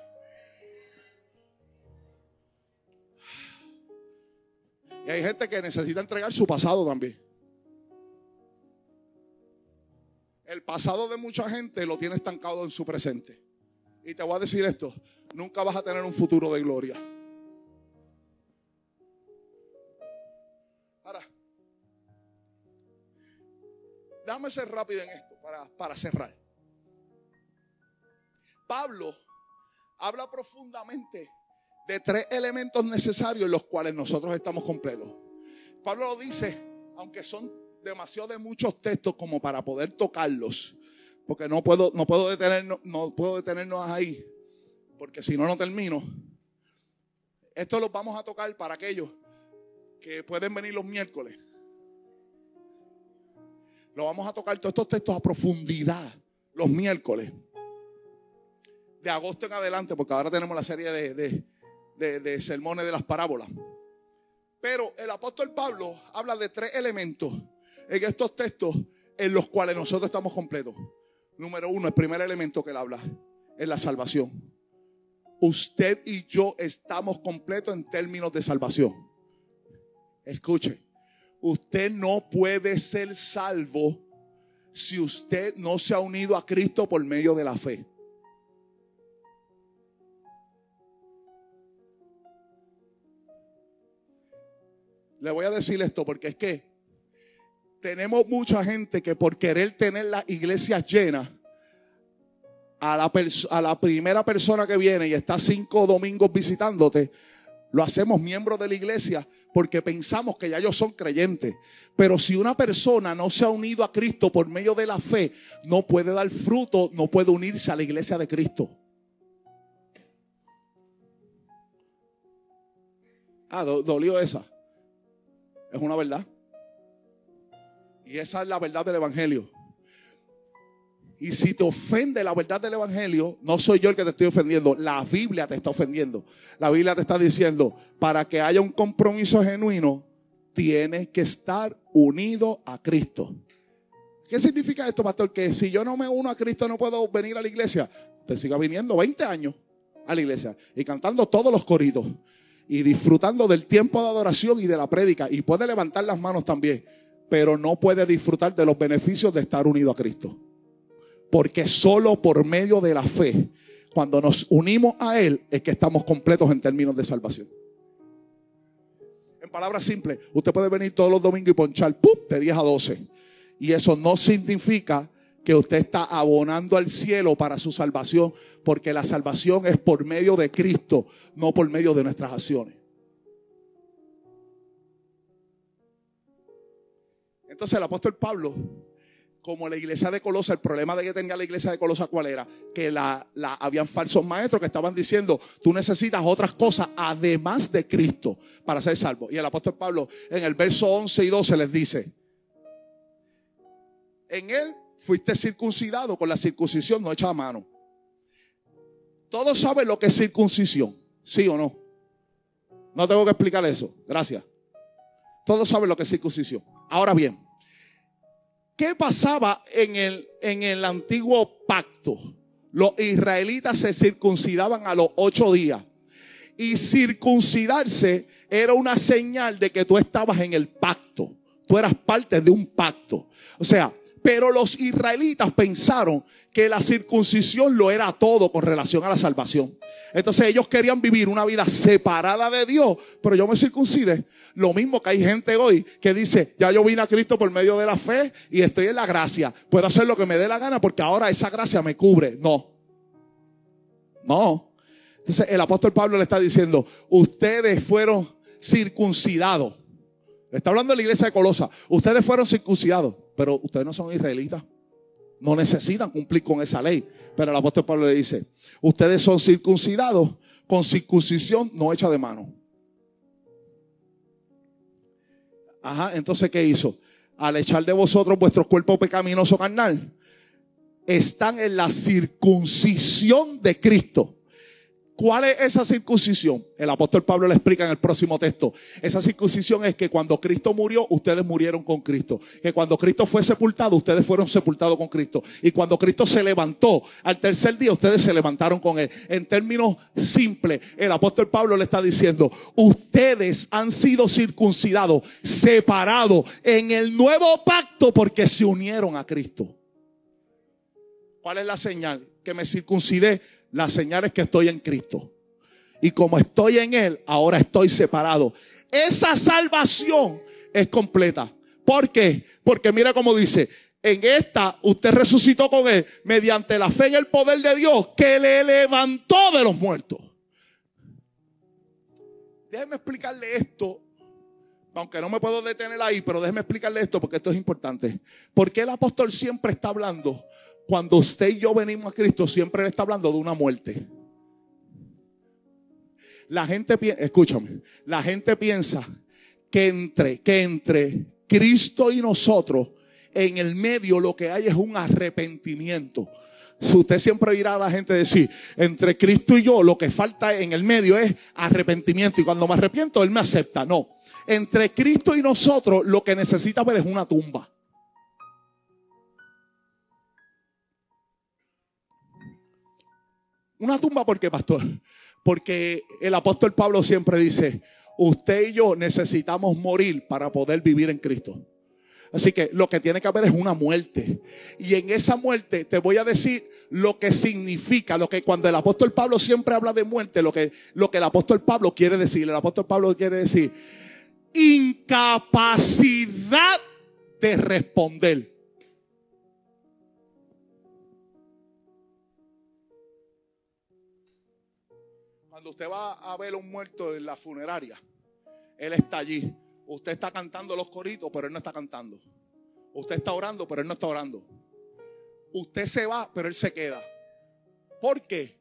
Hay gente que necesita entregar su pasado también. El pasado de mucha gente lo tiene estancado en su presente. Y te voy a decir esto, nunca vas a tener un futuro de gloria. Ahora, déjame ser rápido en esto para, para cerrar. Pablo habla profundamente de tres elementos necesarios en los cuales nosotros estamos completos. Pablo lo dice, aunque son demasiado de muchos textos como para poder tocarlos, porque no puedo, no puedo detenernos, no puedo detenernos ahí, porque si no, no termino. Esto lo vamos a tocar para aquellos que pueden venir los miércoles. Lo vamos a tocar todos estos textos a profundidad los miércoles. De agosto en adelante, porque ahora tenemos la serie de, de, sermones de las parábolas. Pero el apóstol Pablo habla de tres elementos en estos textos en los cuales nosotros estamos completos. Número uno, el primer elemento que él habla es la salvación. Usted y yo estamos completos en términos de salvación. Escuche, usted no puede ser salvo si usted no se ha unido a Cristo por medio de la fe. Le voy a decir esto porque es que tenemos mucha gente que por querer tener las iglesias llenas, a la, primera persona que viene y está cinco domingos visitándote, lo hacemos miembro de la iglesia porque pensamos que ya ellos son creyentes. Pero si una persona no se ha unido a Cristo por medio de la fe, no puede dar fruto, no puede unirse a la iglesia de Cristo. Ah, dolió esa. Es una verdad. Y esa es la verdad del Evangelio. Y si te ofende la verdad del Evangelio, no soy yo el que te estoy ofendiendo, la Biblia te está ofendiendo. La Biblia te está diciendo, para que haya un compromiso genuino, tienes que estar unido a Cristo. ¿Qué significa esto, pastor? Que si yo no me uno a Cristo no puedo venir a la iglesia. Te siga viniendo 20 años a la iglesia y cantando todos los corridos y disfrutando del tiempo de adoración y de la prédica. Y puede levantar las manos también, pero no puede disfrutar de los beneficios de estar unido a Cristo. Porque solo por medio de la fe, cuando nos unimos a Él, es que estamos completos en términos de salvación. En palabras simples, usted puede venir todos los domingos y ponchar ¡pum! de 10 a 12. Y eso no significa que usted está abonando al cielo para su salvación, porque la salvación es por medio de Cristo, no por medio de nuestras acciones. Entonces el apóstol Pablo como la iglesia de Colosa, el problema de que tenga la iglesia de Colosa, ¿cuál era? Que la, la, habían falsos maestros que estaban diciendo, tú necesitas otras cosas además de Cristo para ser salvo. Y el apóstol Pablo en el verso 11 y 12 les dice, en él fuiste circuncidado con la circuncisión no hecha a mano. Todos saben lo que es circuncisión, ¿sí o no? No tengo que explicar eso, gracias. Todos saben lo que es circuncisión. Ahora bien, ¿qué pasaba en el, en el antiguo pacto? Los israelitas se circuncidaban a los ocho días. Y circuncidarse era una señal de que tú estabas en el pacto. Tú eras parte de un pacto. O sea, pero los israelitas pensaron que la circuncisión lo era todo con relación a la salvación. Entonces ellos querían vivir una vida separada de Dios, pero yo me circuncide. Lo mismo que hay gente hoy que dice, ya yo vine a Cristo por medio de la fe y estoy en la gracia. Puedo hacer lo que me dé la gana porque ahora esa gracia me cubre. No. No. Entonces el apóstol Pablo le está diciendo, ustedes fueron circuncidados. Está hablando de la iglesia de Colosa. Ustedes fueron circuncidados, pero ustedes no son israelitas. No necesitan cumplir con esa ley. Pero el apóstol Pablo le dice, ustedes son circuncidados con circuncisión no hecha de mano. Ajá, entonces ¿qué hizo? Al echar de vosotros vuestro cuerpo pecaminoso carnal, están en la circuncisión de Cristo ¿Cuál es esa circuncisión? El apóstol Pablo le explica en el próximo texto. Esa circuncisión es que cuando Cristo murió, ustedes murieron con Cristo. Que cuando Cristo fue sepultado, ustedes fueron sepultados con Cristo. Y cuando Cristo se levantó al tercer día, ustedes se levantaron con Él. En términos simples, el apóstol Pablo le está diciendo, ustedes han sido circuncidados, separados en el nuevo pacto porque se unieron a Cristo. ¿Cuál es la señal? Que me circuncidé la señal es que estoy en Cristo. Y como estoy en Él, ahora estoy separado. Esa salvación es completa. ¿Por qué? Porque mira cómo dice, en esta usted resucitó con Él mediante la fe y el poder de Dios que le levantó de los muertos. Déjeme explicarle esto, aunque no me puedo detener ahí, pero déjeme explicarle esto porque esto es importante. Porque el apóstol siempre está hablando cuando usted y yo venimos a Cristo, siempre le está hablando de una muerte. La gente piensa, escúchame, la gente piensa que entre, que entre Cristo y nosotros, en el medio lo que hay es un arrepentimiento. Usted siempre irá a la gente decir, entre Cristo y yo, lo que falta en el medio es arrepentimiento. Y cuando me arrepiento, Él me acepta. No. Entre Cristo y nosotros, lo que necesita ver es una tumba. Una tumba, ¿por qué, pastor? Porque el apóstol Pablo siempre dice, usted y yo necesitamos morir para poder vivir en Cristo. Así que lo que tiene que haber es una muerte. Y en esa muerte te voy a decir lo que significa, lo que cuando el apóstol Pablo siempre habla de muerte, lo que, lo que el apóstol Pablo quiere decir. El apóstol Pablo quiere decir incapacidad de responder. Usted va a ver a un muerto en la funeraria, él está allí. Usted está cantando los coritos, pero él no está cantando. Usted está orando, pero él no está orando. Usted se va, pero él se queda. ¿Por qué?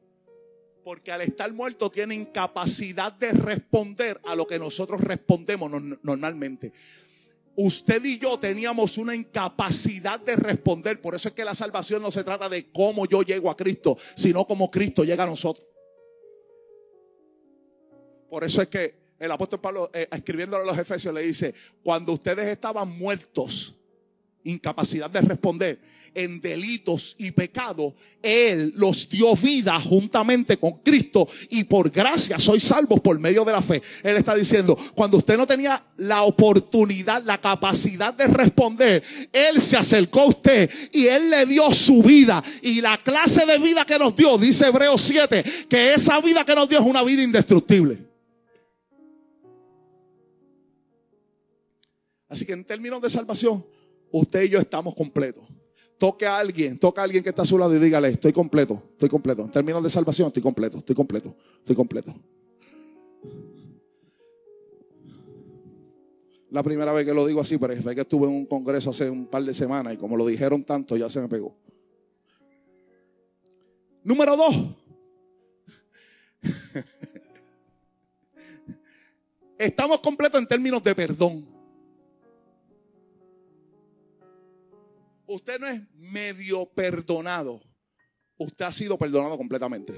Porque al estar muerto tiene incapacidad de responder a lo que nosotros respondemos normalmente. Usted y yo teníamos una incapacidad de responder. Por eso es que la salvación no se trata de cómo yo llego a Cristo, sino cómo Cristo llega a nosotros. Por eso es que el apóstol Pablo, eh, escribiéndole a los Efesios, le dice, cuando ustedes estaban muertos, incapacidad de responder en delitos y pecados, Él los dio vida juntamente con Cristo y por gracia soy salvos por medio de la fe. Él está diciendo, cuando usted no tenía la oportunidad, la capacidad de responder, Él se acercó a usted y Él le dio su vida. Y la clase de vida que nos dio, dice Hebreos 7, que esa vida que nos dio es una vida indestructible. Así que en términos de salvación, usted y yo estamos completos. Toque a alguien, toque a alguien que está a su lado y dígale, estoy completo, estoy completo. En términos de salvación, estoy completo, estoy completo, estoy completo. la primera vez que lo digo así, pero es que estuve en un congreso hace un par de semanas y como lo dijeron tanto, ya se me pegó. Número dos. Estamos completos en términos de perdón. Usted no es medio perdonado. Usted ha sido perdonado completamente.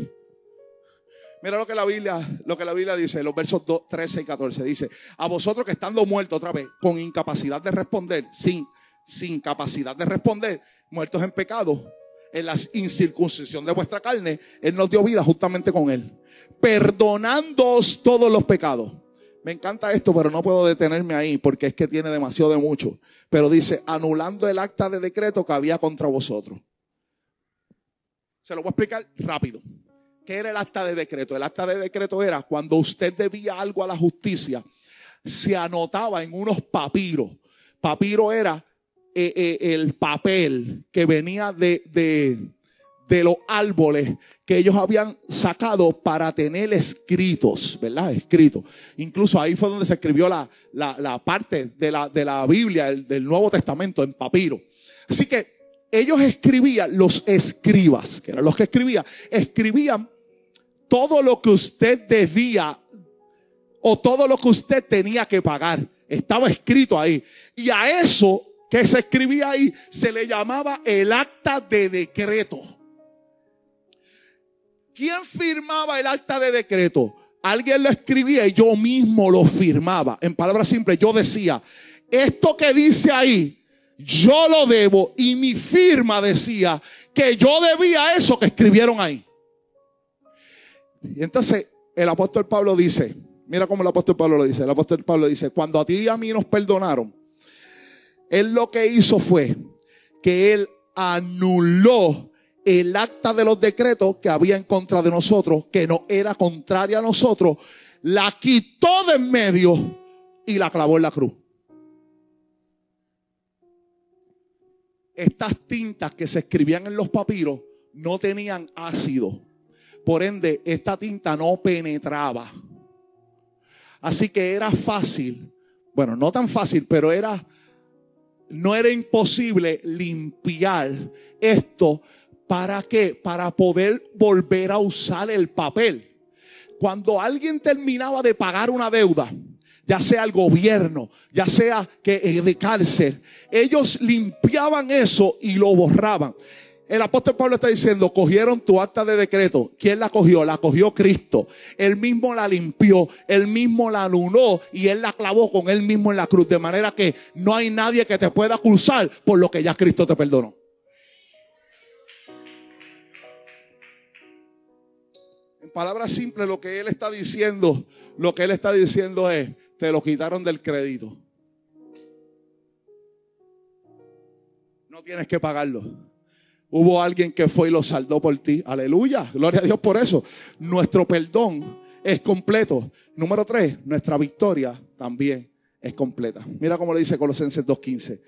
Mira lo que la Biblia, lo que la Biblia dice, los versos 13 y 14 dice, a vosotros que estando muertos otra vez, con incapacidad de responder, sin, sin capacidad de responder, muertos en pecado, en la incircuncisión de vuestra carne, Él nos dio vida justamente con Él, perdonándoos todos los pecados. Me encanta esto, pero no puedo detenerme ahí porque es que tiene demasiado de mucho. Pero dice, anulando el acta de decreto que había contra vosotros. Se lo voy a explicar rápido. ¿Qué era el acta de decreto? El acta de decreto era cuando usted debía algo a la justicia, se anotaba en unos papiros. Papiro era eh, eh, el papel que venía de, de, los árboles que ellos habían sacado para tener escritos, ¿verdad? Escritos. Incluso ahí fue donde se escribió la, la, parte de la, de la Biblia, del Nuevo Testamento, en papiro. Así que ellos escribían, los escribas, que eran los que escribían, escribían todo lo que usted debía o todo lo que usted tenía que pagar. Estaba escrito ahí. Y a eso que se escribía ahí se le llamaba el acta de decreto. ¿Quién firmaba el acta de decreto? Alguien lo escribía y yo mismo lo firmaba. En palabras simples, yo decía, esto que dice ahí, yo lo debo. Y mi firma decía que yo debía eso que escribieron ahí. Y entonces el apóstol Pablo dice, mira cómo el apóstol Pablo lo dice, el apóstol Pablo dice, cuando a ti y a mí nos perdonaron, él lo que hizo fue que él anuló el acta de los decretos que había en contra de nosotros, que no era contraria a nosotros, la quitó de en medio y la clavó en la cruz. Estas tintas que se escribían en los papiros no tenían ácido. Por ende, esta tinta no penetraba. Así que era fácil, bueno, no tan fácil, pero era, no era imposible limpiar esto. ¿Para qué? Para poder volver a usar el papel. Cuando alguien terminaba de pagar una deuda, ya sea el gobierno, ya sea que eh, de cárcel, ellos limpiaban eso y lo borraban. El apóstol Pablo está diciendo, cogieron tu acta de decreto. ¿Quién la cogió? La cogió Cristo. Él mismo la limpió, él mismo la anuló y él la clavó con él mismo en la cruz. De manera que no hay nadie que te pueda cruzar por lo que ya Cristo te perdonó. Palabras simples, lo que él está diciendo, lo que él está diciendo es, te lo quitaron del crédito. No tienes que pagarlo. Hubo alguien que fue y lo saldó por ti. Aleluya. Gloria a Dios por eso. Nuestro perdón es completo. Número tres, nuestra victoria también es completa. Mira cómo le dice Colosenses 2.15.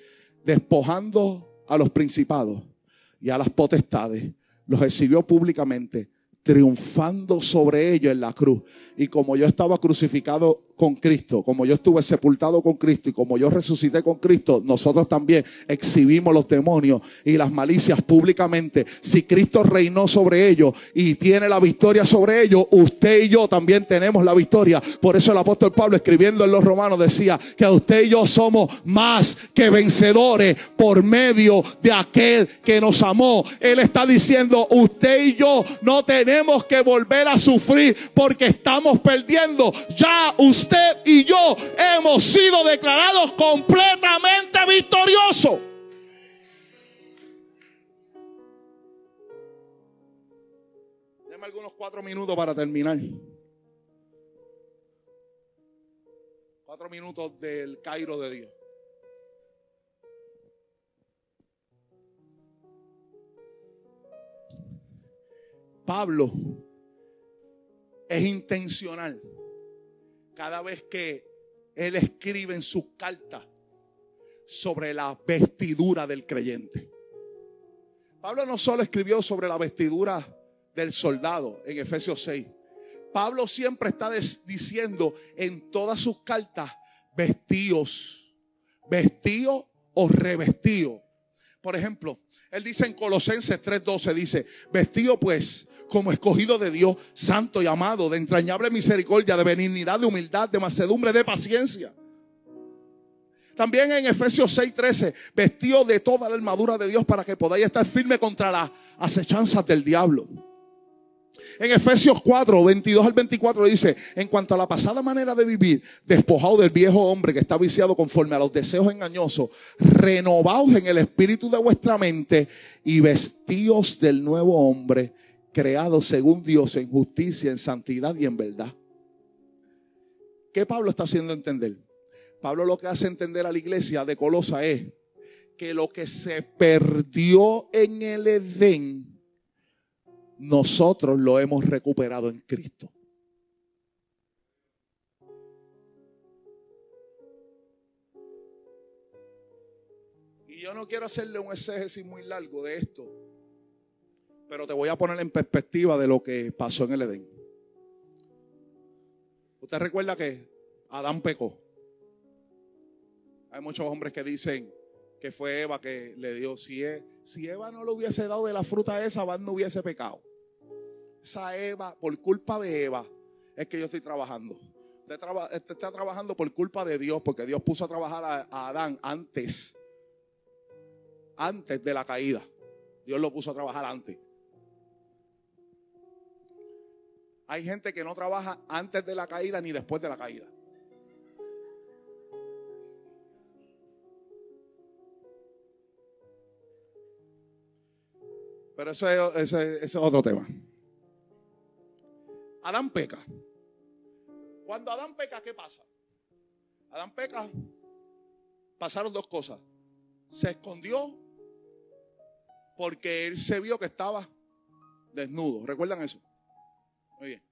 Despojando a los principados y a las potestades, los exhibió públicamente, triunfando sobre ellos en la cruz. Y como yo estaba crucificado con Cristo, como yo estuve sepultado con Cristo y como yo resucité con Cristo, nosotros también exhibimos los demonios y las malicias públicamente. Si Cristo reinó sobre ellos y tiene la victoria sobre ellos, usted y yo también tenemos la victoria. Por eso el apóstol Pablo escribiendo en los romanos decía que usted y yo somos más que vencedores por medio de aquel que nos amó. Él está diciendo, usted y yo no tenemos que volver a sufrir porque estamos perdiendo. Ya usted usted y yo hemos sido declarados completamente victoriosos. Deme algunos cuatro minutos para terminar. Cuatro minutos del Cairo de Dios. Pablo es intencional cada vez que él escribe en sus cartas sobre la vestidura del creyente. Pablo no solo escribió sobre la vestidura del soldado en Efesios 6. Pablo siempre está diciendo en todas sus cartas vestíos, vestido o revestido. Por ejemplo, él dice en Colosenses 3:12, dice, vestido pues como escogido de Dios, santo y amado, de entrañable misericordia, de benignidad, de humildad, de macedumbre, de paciencia. También en Efesios 6:13, vestido de toda la armadura de Dios para que podáis estar firme contra las acechanzas del diablo. En Efesios 4, 22 al 24 dice, en cuanto a la pasada manera de vivir, despojado del viejo hombre que está viciado conforme a los deseos engañosos, renovaos en el espíritu de vuestra mente y vestíos del nuevo hombre, creado según Dios en justicia, en santidad y en verdad. ¿Qué Pablo está haciendo entender? Pablo lo que hace entender a la iglesia de Colosa es que lo que se perdió en el Edén, nosotros lo hemos recuperado en Cristo. Y yo no quiero hacerle un exégesis muy largo de esto, pero te voy a poner en perspectiva de lo que pasó en el Edén. Usted recuerda que Adán pecó. Hay muchos hombres que dicen que fue Eva que le dio. Si, e, si Eva no le hubiese dado de la fruta esa, Adán no hubiese pecado. Esa Eva, por culpa de Eva, es que yo estoy trabajando. Usted, está trabajando por culpa de Dios, porque Dios puso a trabajar a Adán antes. Antes de la caída. Dios lo puso a trabajar antes. Hay gente que no trabaja antes de la caída ni después de la caída. Pero ese, es otro tema. Adán peca. Cuando Adán peca, ¿qué pasa? Adán peca, pasaron dos cosas. Se escondió porque él se vio que estaba desnudo. ¿Recuerdan eso? Bien.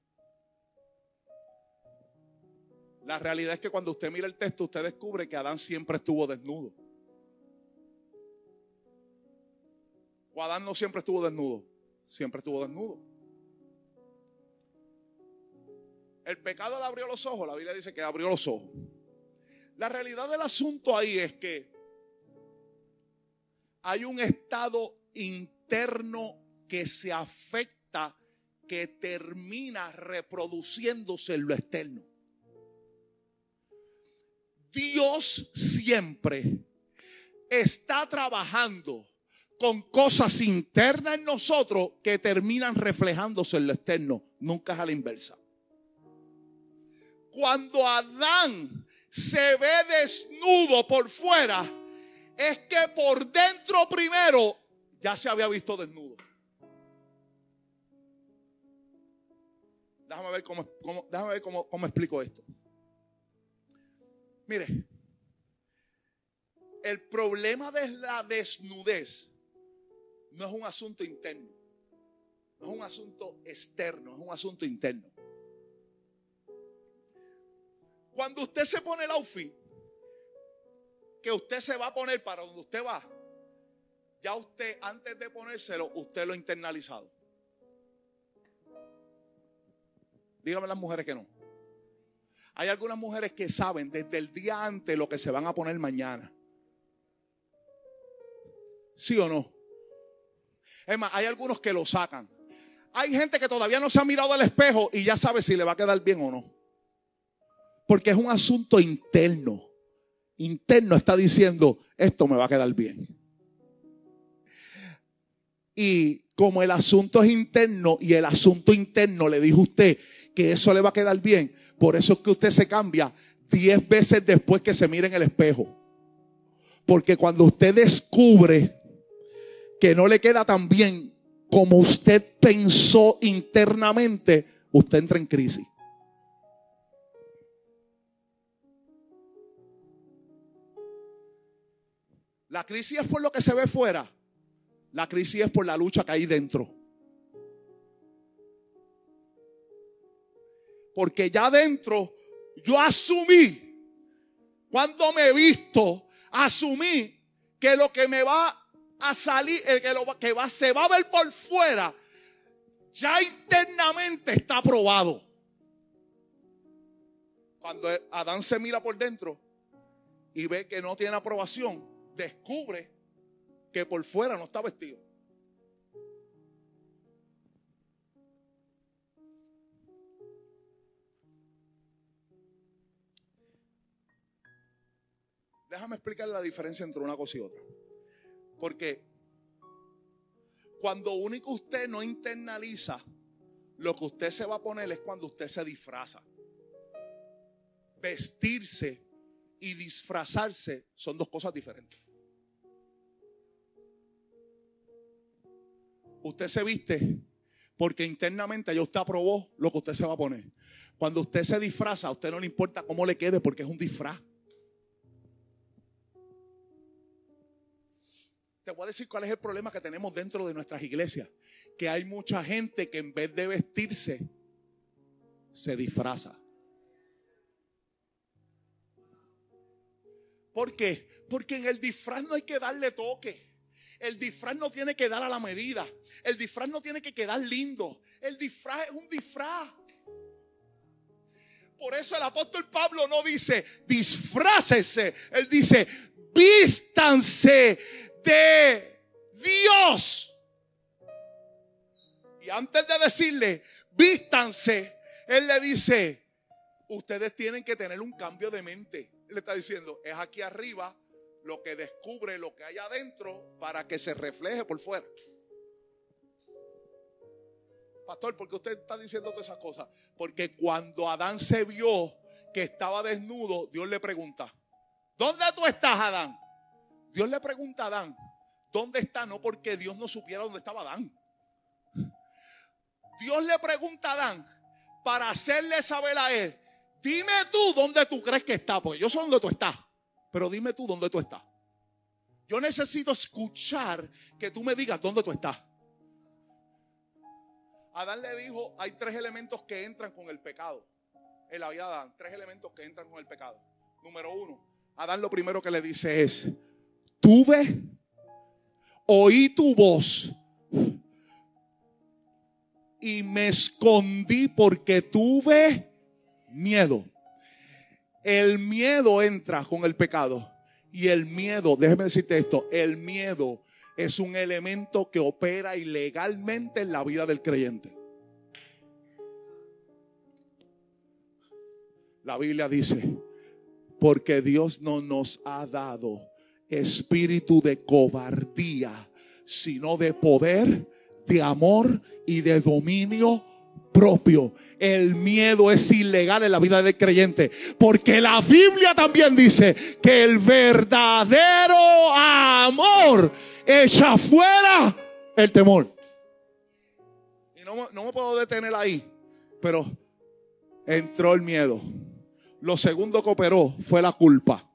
La realidad es que cuando usted mira el texto, usted descubre que Adán siempre estuvo desnudo. O Adán no siempre estuvo desnudo, siempre estuvo desnudo. El pecado le abrió los ojos, la Biblia dice que abrió los ojos. La realidad del asunto ahí es que hay un estado interno que se afecta, que termina reproduciéndose en lo externo. Dios siempre está trabajando con cosas internas en nosotros que terminan reflejándose en lo externo. Nunca es a la inversa. Cuando Adán se ve desnudo por fuera, es que por dentro primero ya se había visto desnudo. Déjame ver cómo, déjame ver cómo, cómo explico esto. Mire, el problema de la desnudez no es un asunto interno, no es un asunto externo, es un asunto interno. Cuando usted se pone el outfit que usted se va a poner para donde usted va, ya usted antes de ponérselo, usted lo ha internalizado. Dígame las mujeres que no. Hay algunas mujeres que saben desde el día antes lo que se van a poner mañana. ¿Sí o no? Es más, hay algunos que lo sacan. Hay gente que todavía no se ha mirado al espejo y ya sabe si le va a quedar bien o no. Porque es un asunto interno. Interno está diciendo, esto me va a quedar bien. Y como el asunto es interno y el asunto interno le dijo usted que eso le va a quedar bien, por eso es que usted se cambia diez veces después que se mire en el espejo. Porque cuando usted descubre que no le queda tan bien como usted pensó internamente, usted entra en crisis. La crisis es por lo que se ve fuera. La crisis es por la lucha que hay dentro. Porque ya dentro yo asumí, cuando me he visto, asumí que lo que me va a salir, el que, lo, que va, se va a ver por fuera, ya internamente está probado. Cuando Adán se mira por dentro, y ve que no tiene aprobación, descubre que por fuera no está vestido. Déjame explicar la diferencia entre una cosa y otra. Porque cuando único usted no internaliza lo que usted se va a poner es cuando usted se disfraza. Vestirse y disfrazarse son dos cosas diferentes. Usted se viste porque internamente ya usted aprobó lo que usted se va a poner. Cuando usted se disfraza, a usted no le importa cómo le quede porque es un disfraz. Te voy a decir cuál es el problema que tenemos dentro de nuestras iglesias. Que hay mucha gente que en vez de vestirse, se disfraza. ¿Por qué? Porque en el disfraz no hay que darle toque. El disfraz no tiene que dar a la medida. El disfraz no tiene que quedar lindo. El disfraz es un disfraz. Por eso el apóstol Pablo no dice disfrácese. Él dice vístanse de Dios. Y antes de decirle, vístanse, Él le dice, ustedes tienen que tener un cambio de mente. Él le está diciendo, es aquí arriba lo que descubre lo que hay adentro para que se refleje por fuera. Pastor, ¿por qué usted está diciendo todas esas cosas? Porque cuando Adán se vio que estaba desnudo, Dios le pregunta, ¿dónde tú estás, Adán? Dios le pregunta a Adán, ¿dónde está? No porque Dios no supiera dónde estaba Adán. Dios le pregunta a Adán para hacerle saber a él, dime tú dónde tú crees que está, porque yo sé dónde tú estás, pero dime tú dónde tú estás. Yo necesito escuchar que tú me digas dónde tú estás. Adán le dijo, hay tres elementos que entran con el pecado. En la vida de Adán, tres elementos que entran con el pecado. Número uno, Adán lo primero que le dice es, tuve, oí tu voz y me escondí porque tuve miedo. El miedo entra con el pecado. Y el miedo, déjeme decirte esto, el miedo es un elemento que opera ilegalmente en la vida del creyente. La Biblia dice, porque Dios no nos ha dado espíritu de cobardía, sino de poder, de amor y de dominio propio. El miedo es ilegal en la vida del creyente, porque la Biblia también dice que el verdadero amor echa fuera el temor. Y no, no me puedo detener ahí, pero entró el miedo. Lo segundo que operó fue la culpa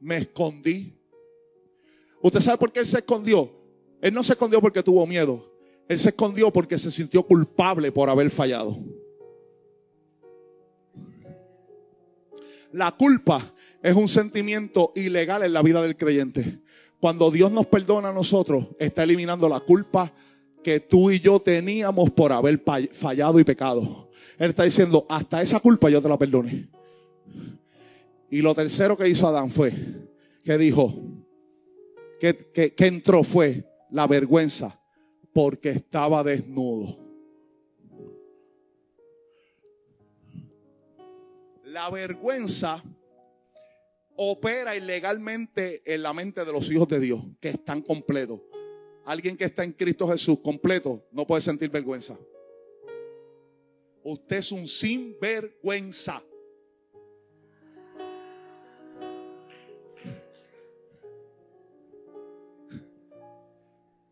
me escondí. ¿Usted sabe por qué él se escondió? Él no se escondió porque tuvo miedo. Él se escondió porque se sintió culpable por haber fallado. La culpa es un sentimiento ilegal en la vida del creyente. Cuando Dios nos perdona a nosotros, está eliminando la culpa que tú y yo teníamos por haber fallado y pecado. Él está diciendo, hasta esa culpa yo te la perdone. Y lo tercero que hizo Adán fue que dijo, que, que, entró fue la vergüenza porque estaba desnudo. La vergüenza opera ilegalmente en la mente de los hijos de Dios, que están completos. Alguien que está en Cristo Jesús completo no puede sentir vergüenza. Usted es un sinvergüenza.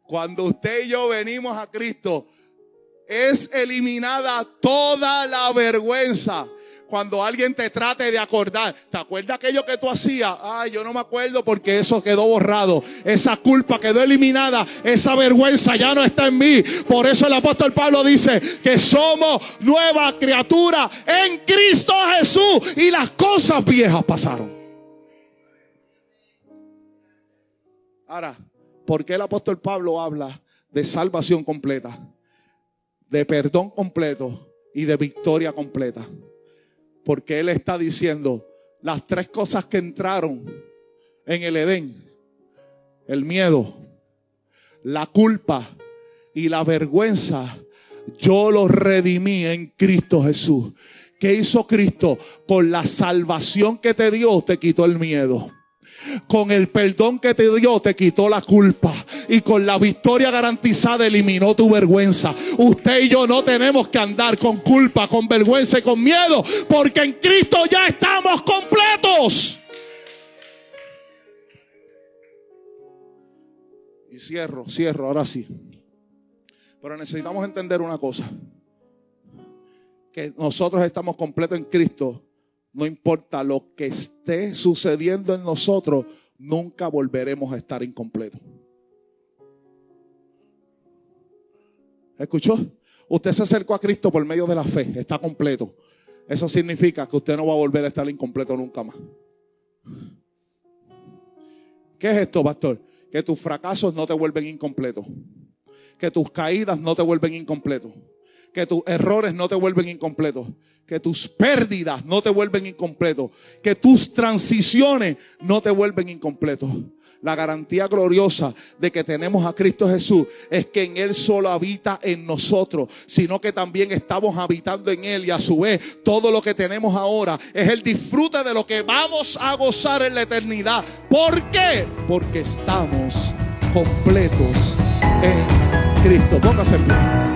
Cuando usted y yo venimos a Cristo, es eliminada toda la vergüenza. Cuando alguien te trate de acordar, ¿te acuerdas aquello que tú hacías? Ay, yo no me acuerdo porque eso quedó borrado. Esa culpa quedó eliminada. Esa vergüenza ya no está en mí. Por eso el apóstol Pablo dice que somos nueva criatura en Cristo Jesús. Y las cosas viejas pasaron. Ahora, ¿Por qué el apóstol Pablo habla de salvación completa, de perdón completo y de victoria completa? Porque él está diciendo, las tres cosas que entraron en el Edén, el miedo, la culpa y la vergüenza, yo los redimí en Cristo Jesús. ¿Qué hizo Cristo? Con la salvación que te dio, te quitó el miedo. Con el perdón que te dio, te quitó la culpa. Y con la victoria garantizada, eliminó tu vergüenza. Usted y yo no tenemos que andar con culpa, con vergüenza y con miedo. Porque en Cristo ya estamos completos. Y cierro, cierro, ahora sí. Pero necesitamos entender una cosa. Que nosotros estamos completos en Cristo no importa lo que esté sucediendo en nosotros, nunca volveremos a estar incompletos. ¿Escuchó? Usted se acercó a Cristo por medio de la fe, está completo. Eso significa que usted no va a volver a estar incompleto nunca más. ¿Qué es esto, pastor? Que tus fracasos no te vuelven incompletos. Que tus caídas no te vuelven incompletos. Que tus errores no te vuelven incompletos que tus pérdidas no te vuelven incompletos, que tus transiciones no te vuelven incompletos. La garantía gloriosa de que tenemos a Cristo Jesús es que en Él solo habita en nosotros, sino que también estamos habitando en Él y a su vez todo lo que tenemos ahora es el disfrute de lo que vamos a gozar en la eternidad. ¿Por qué? Porque estamos completos en Cristo. Póngase en pie.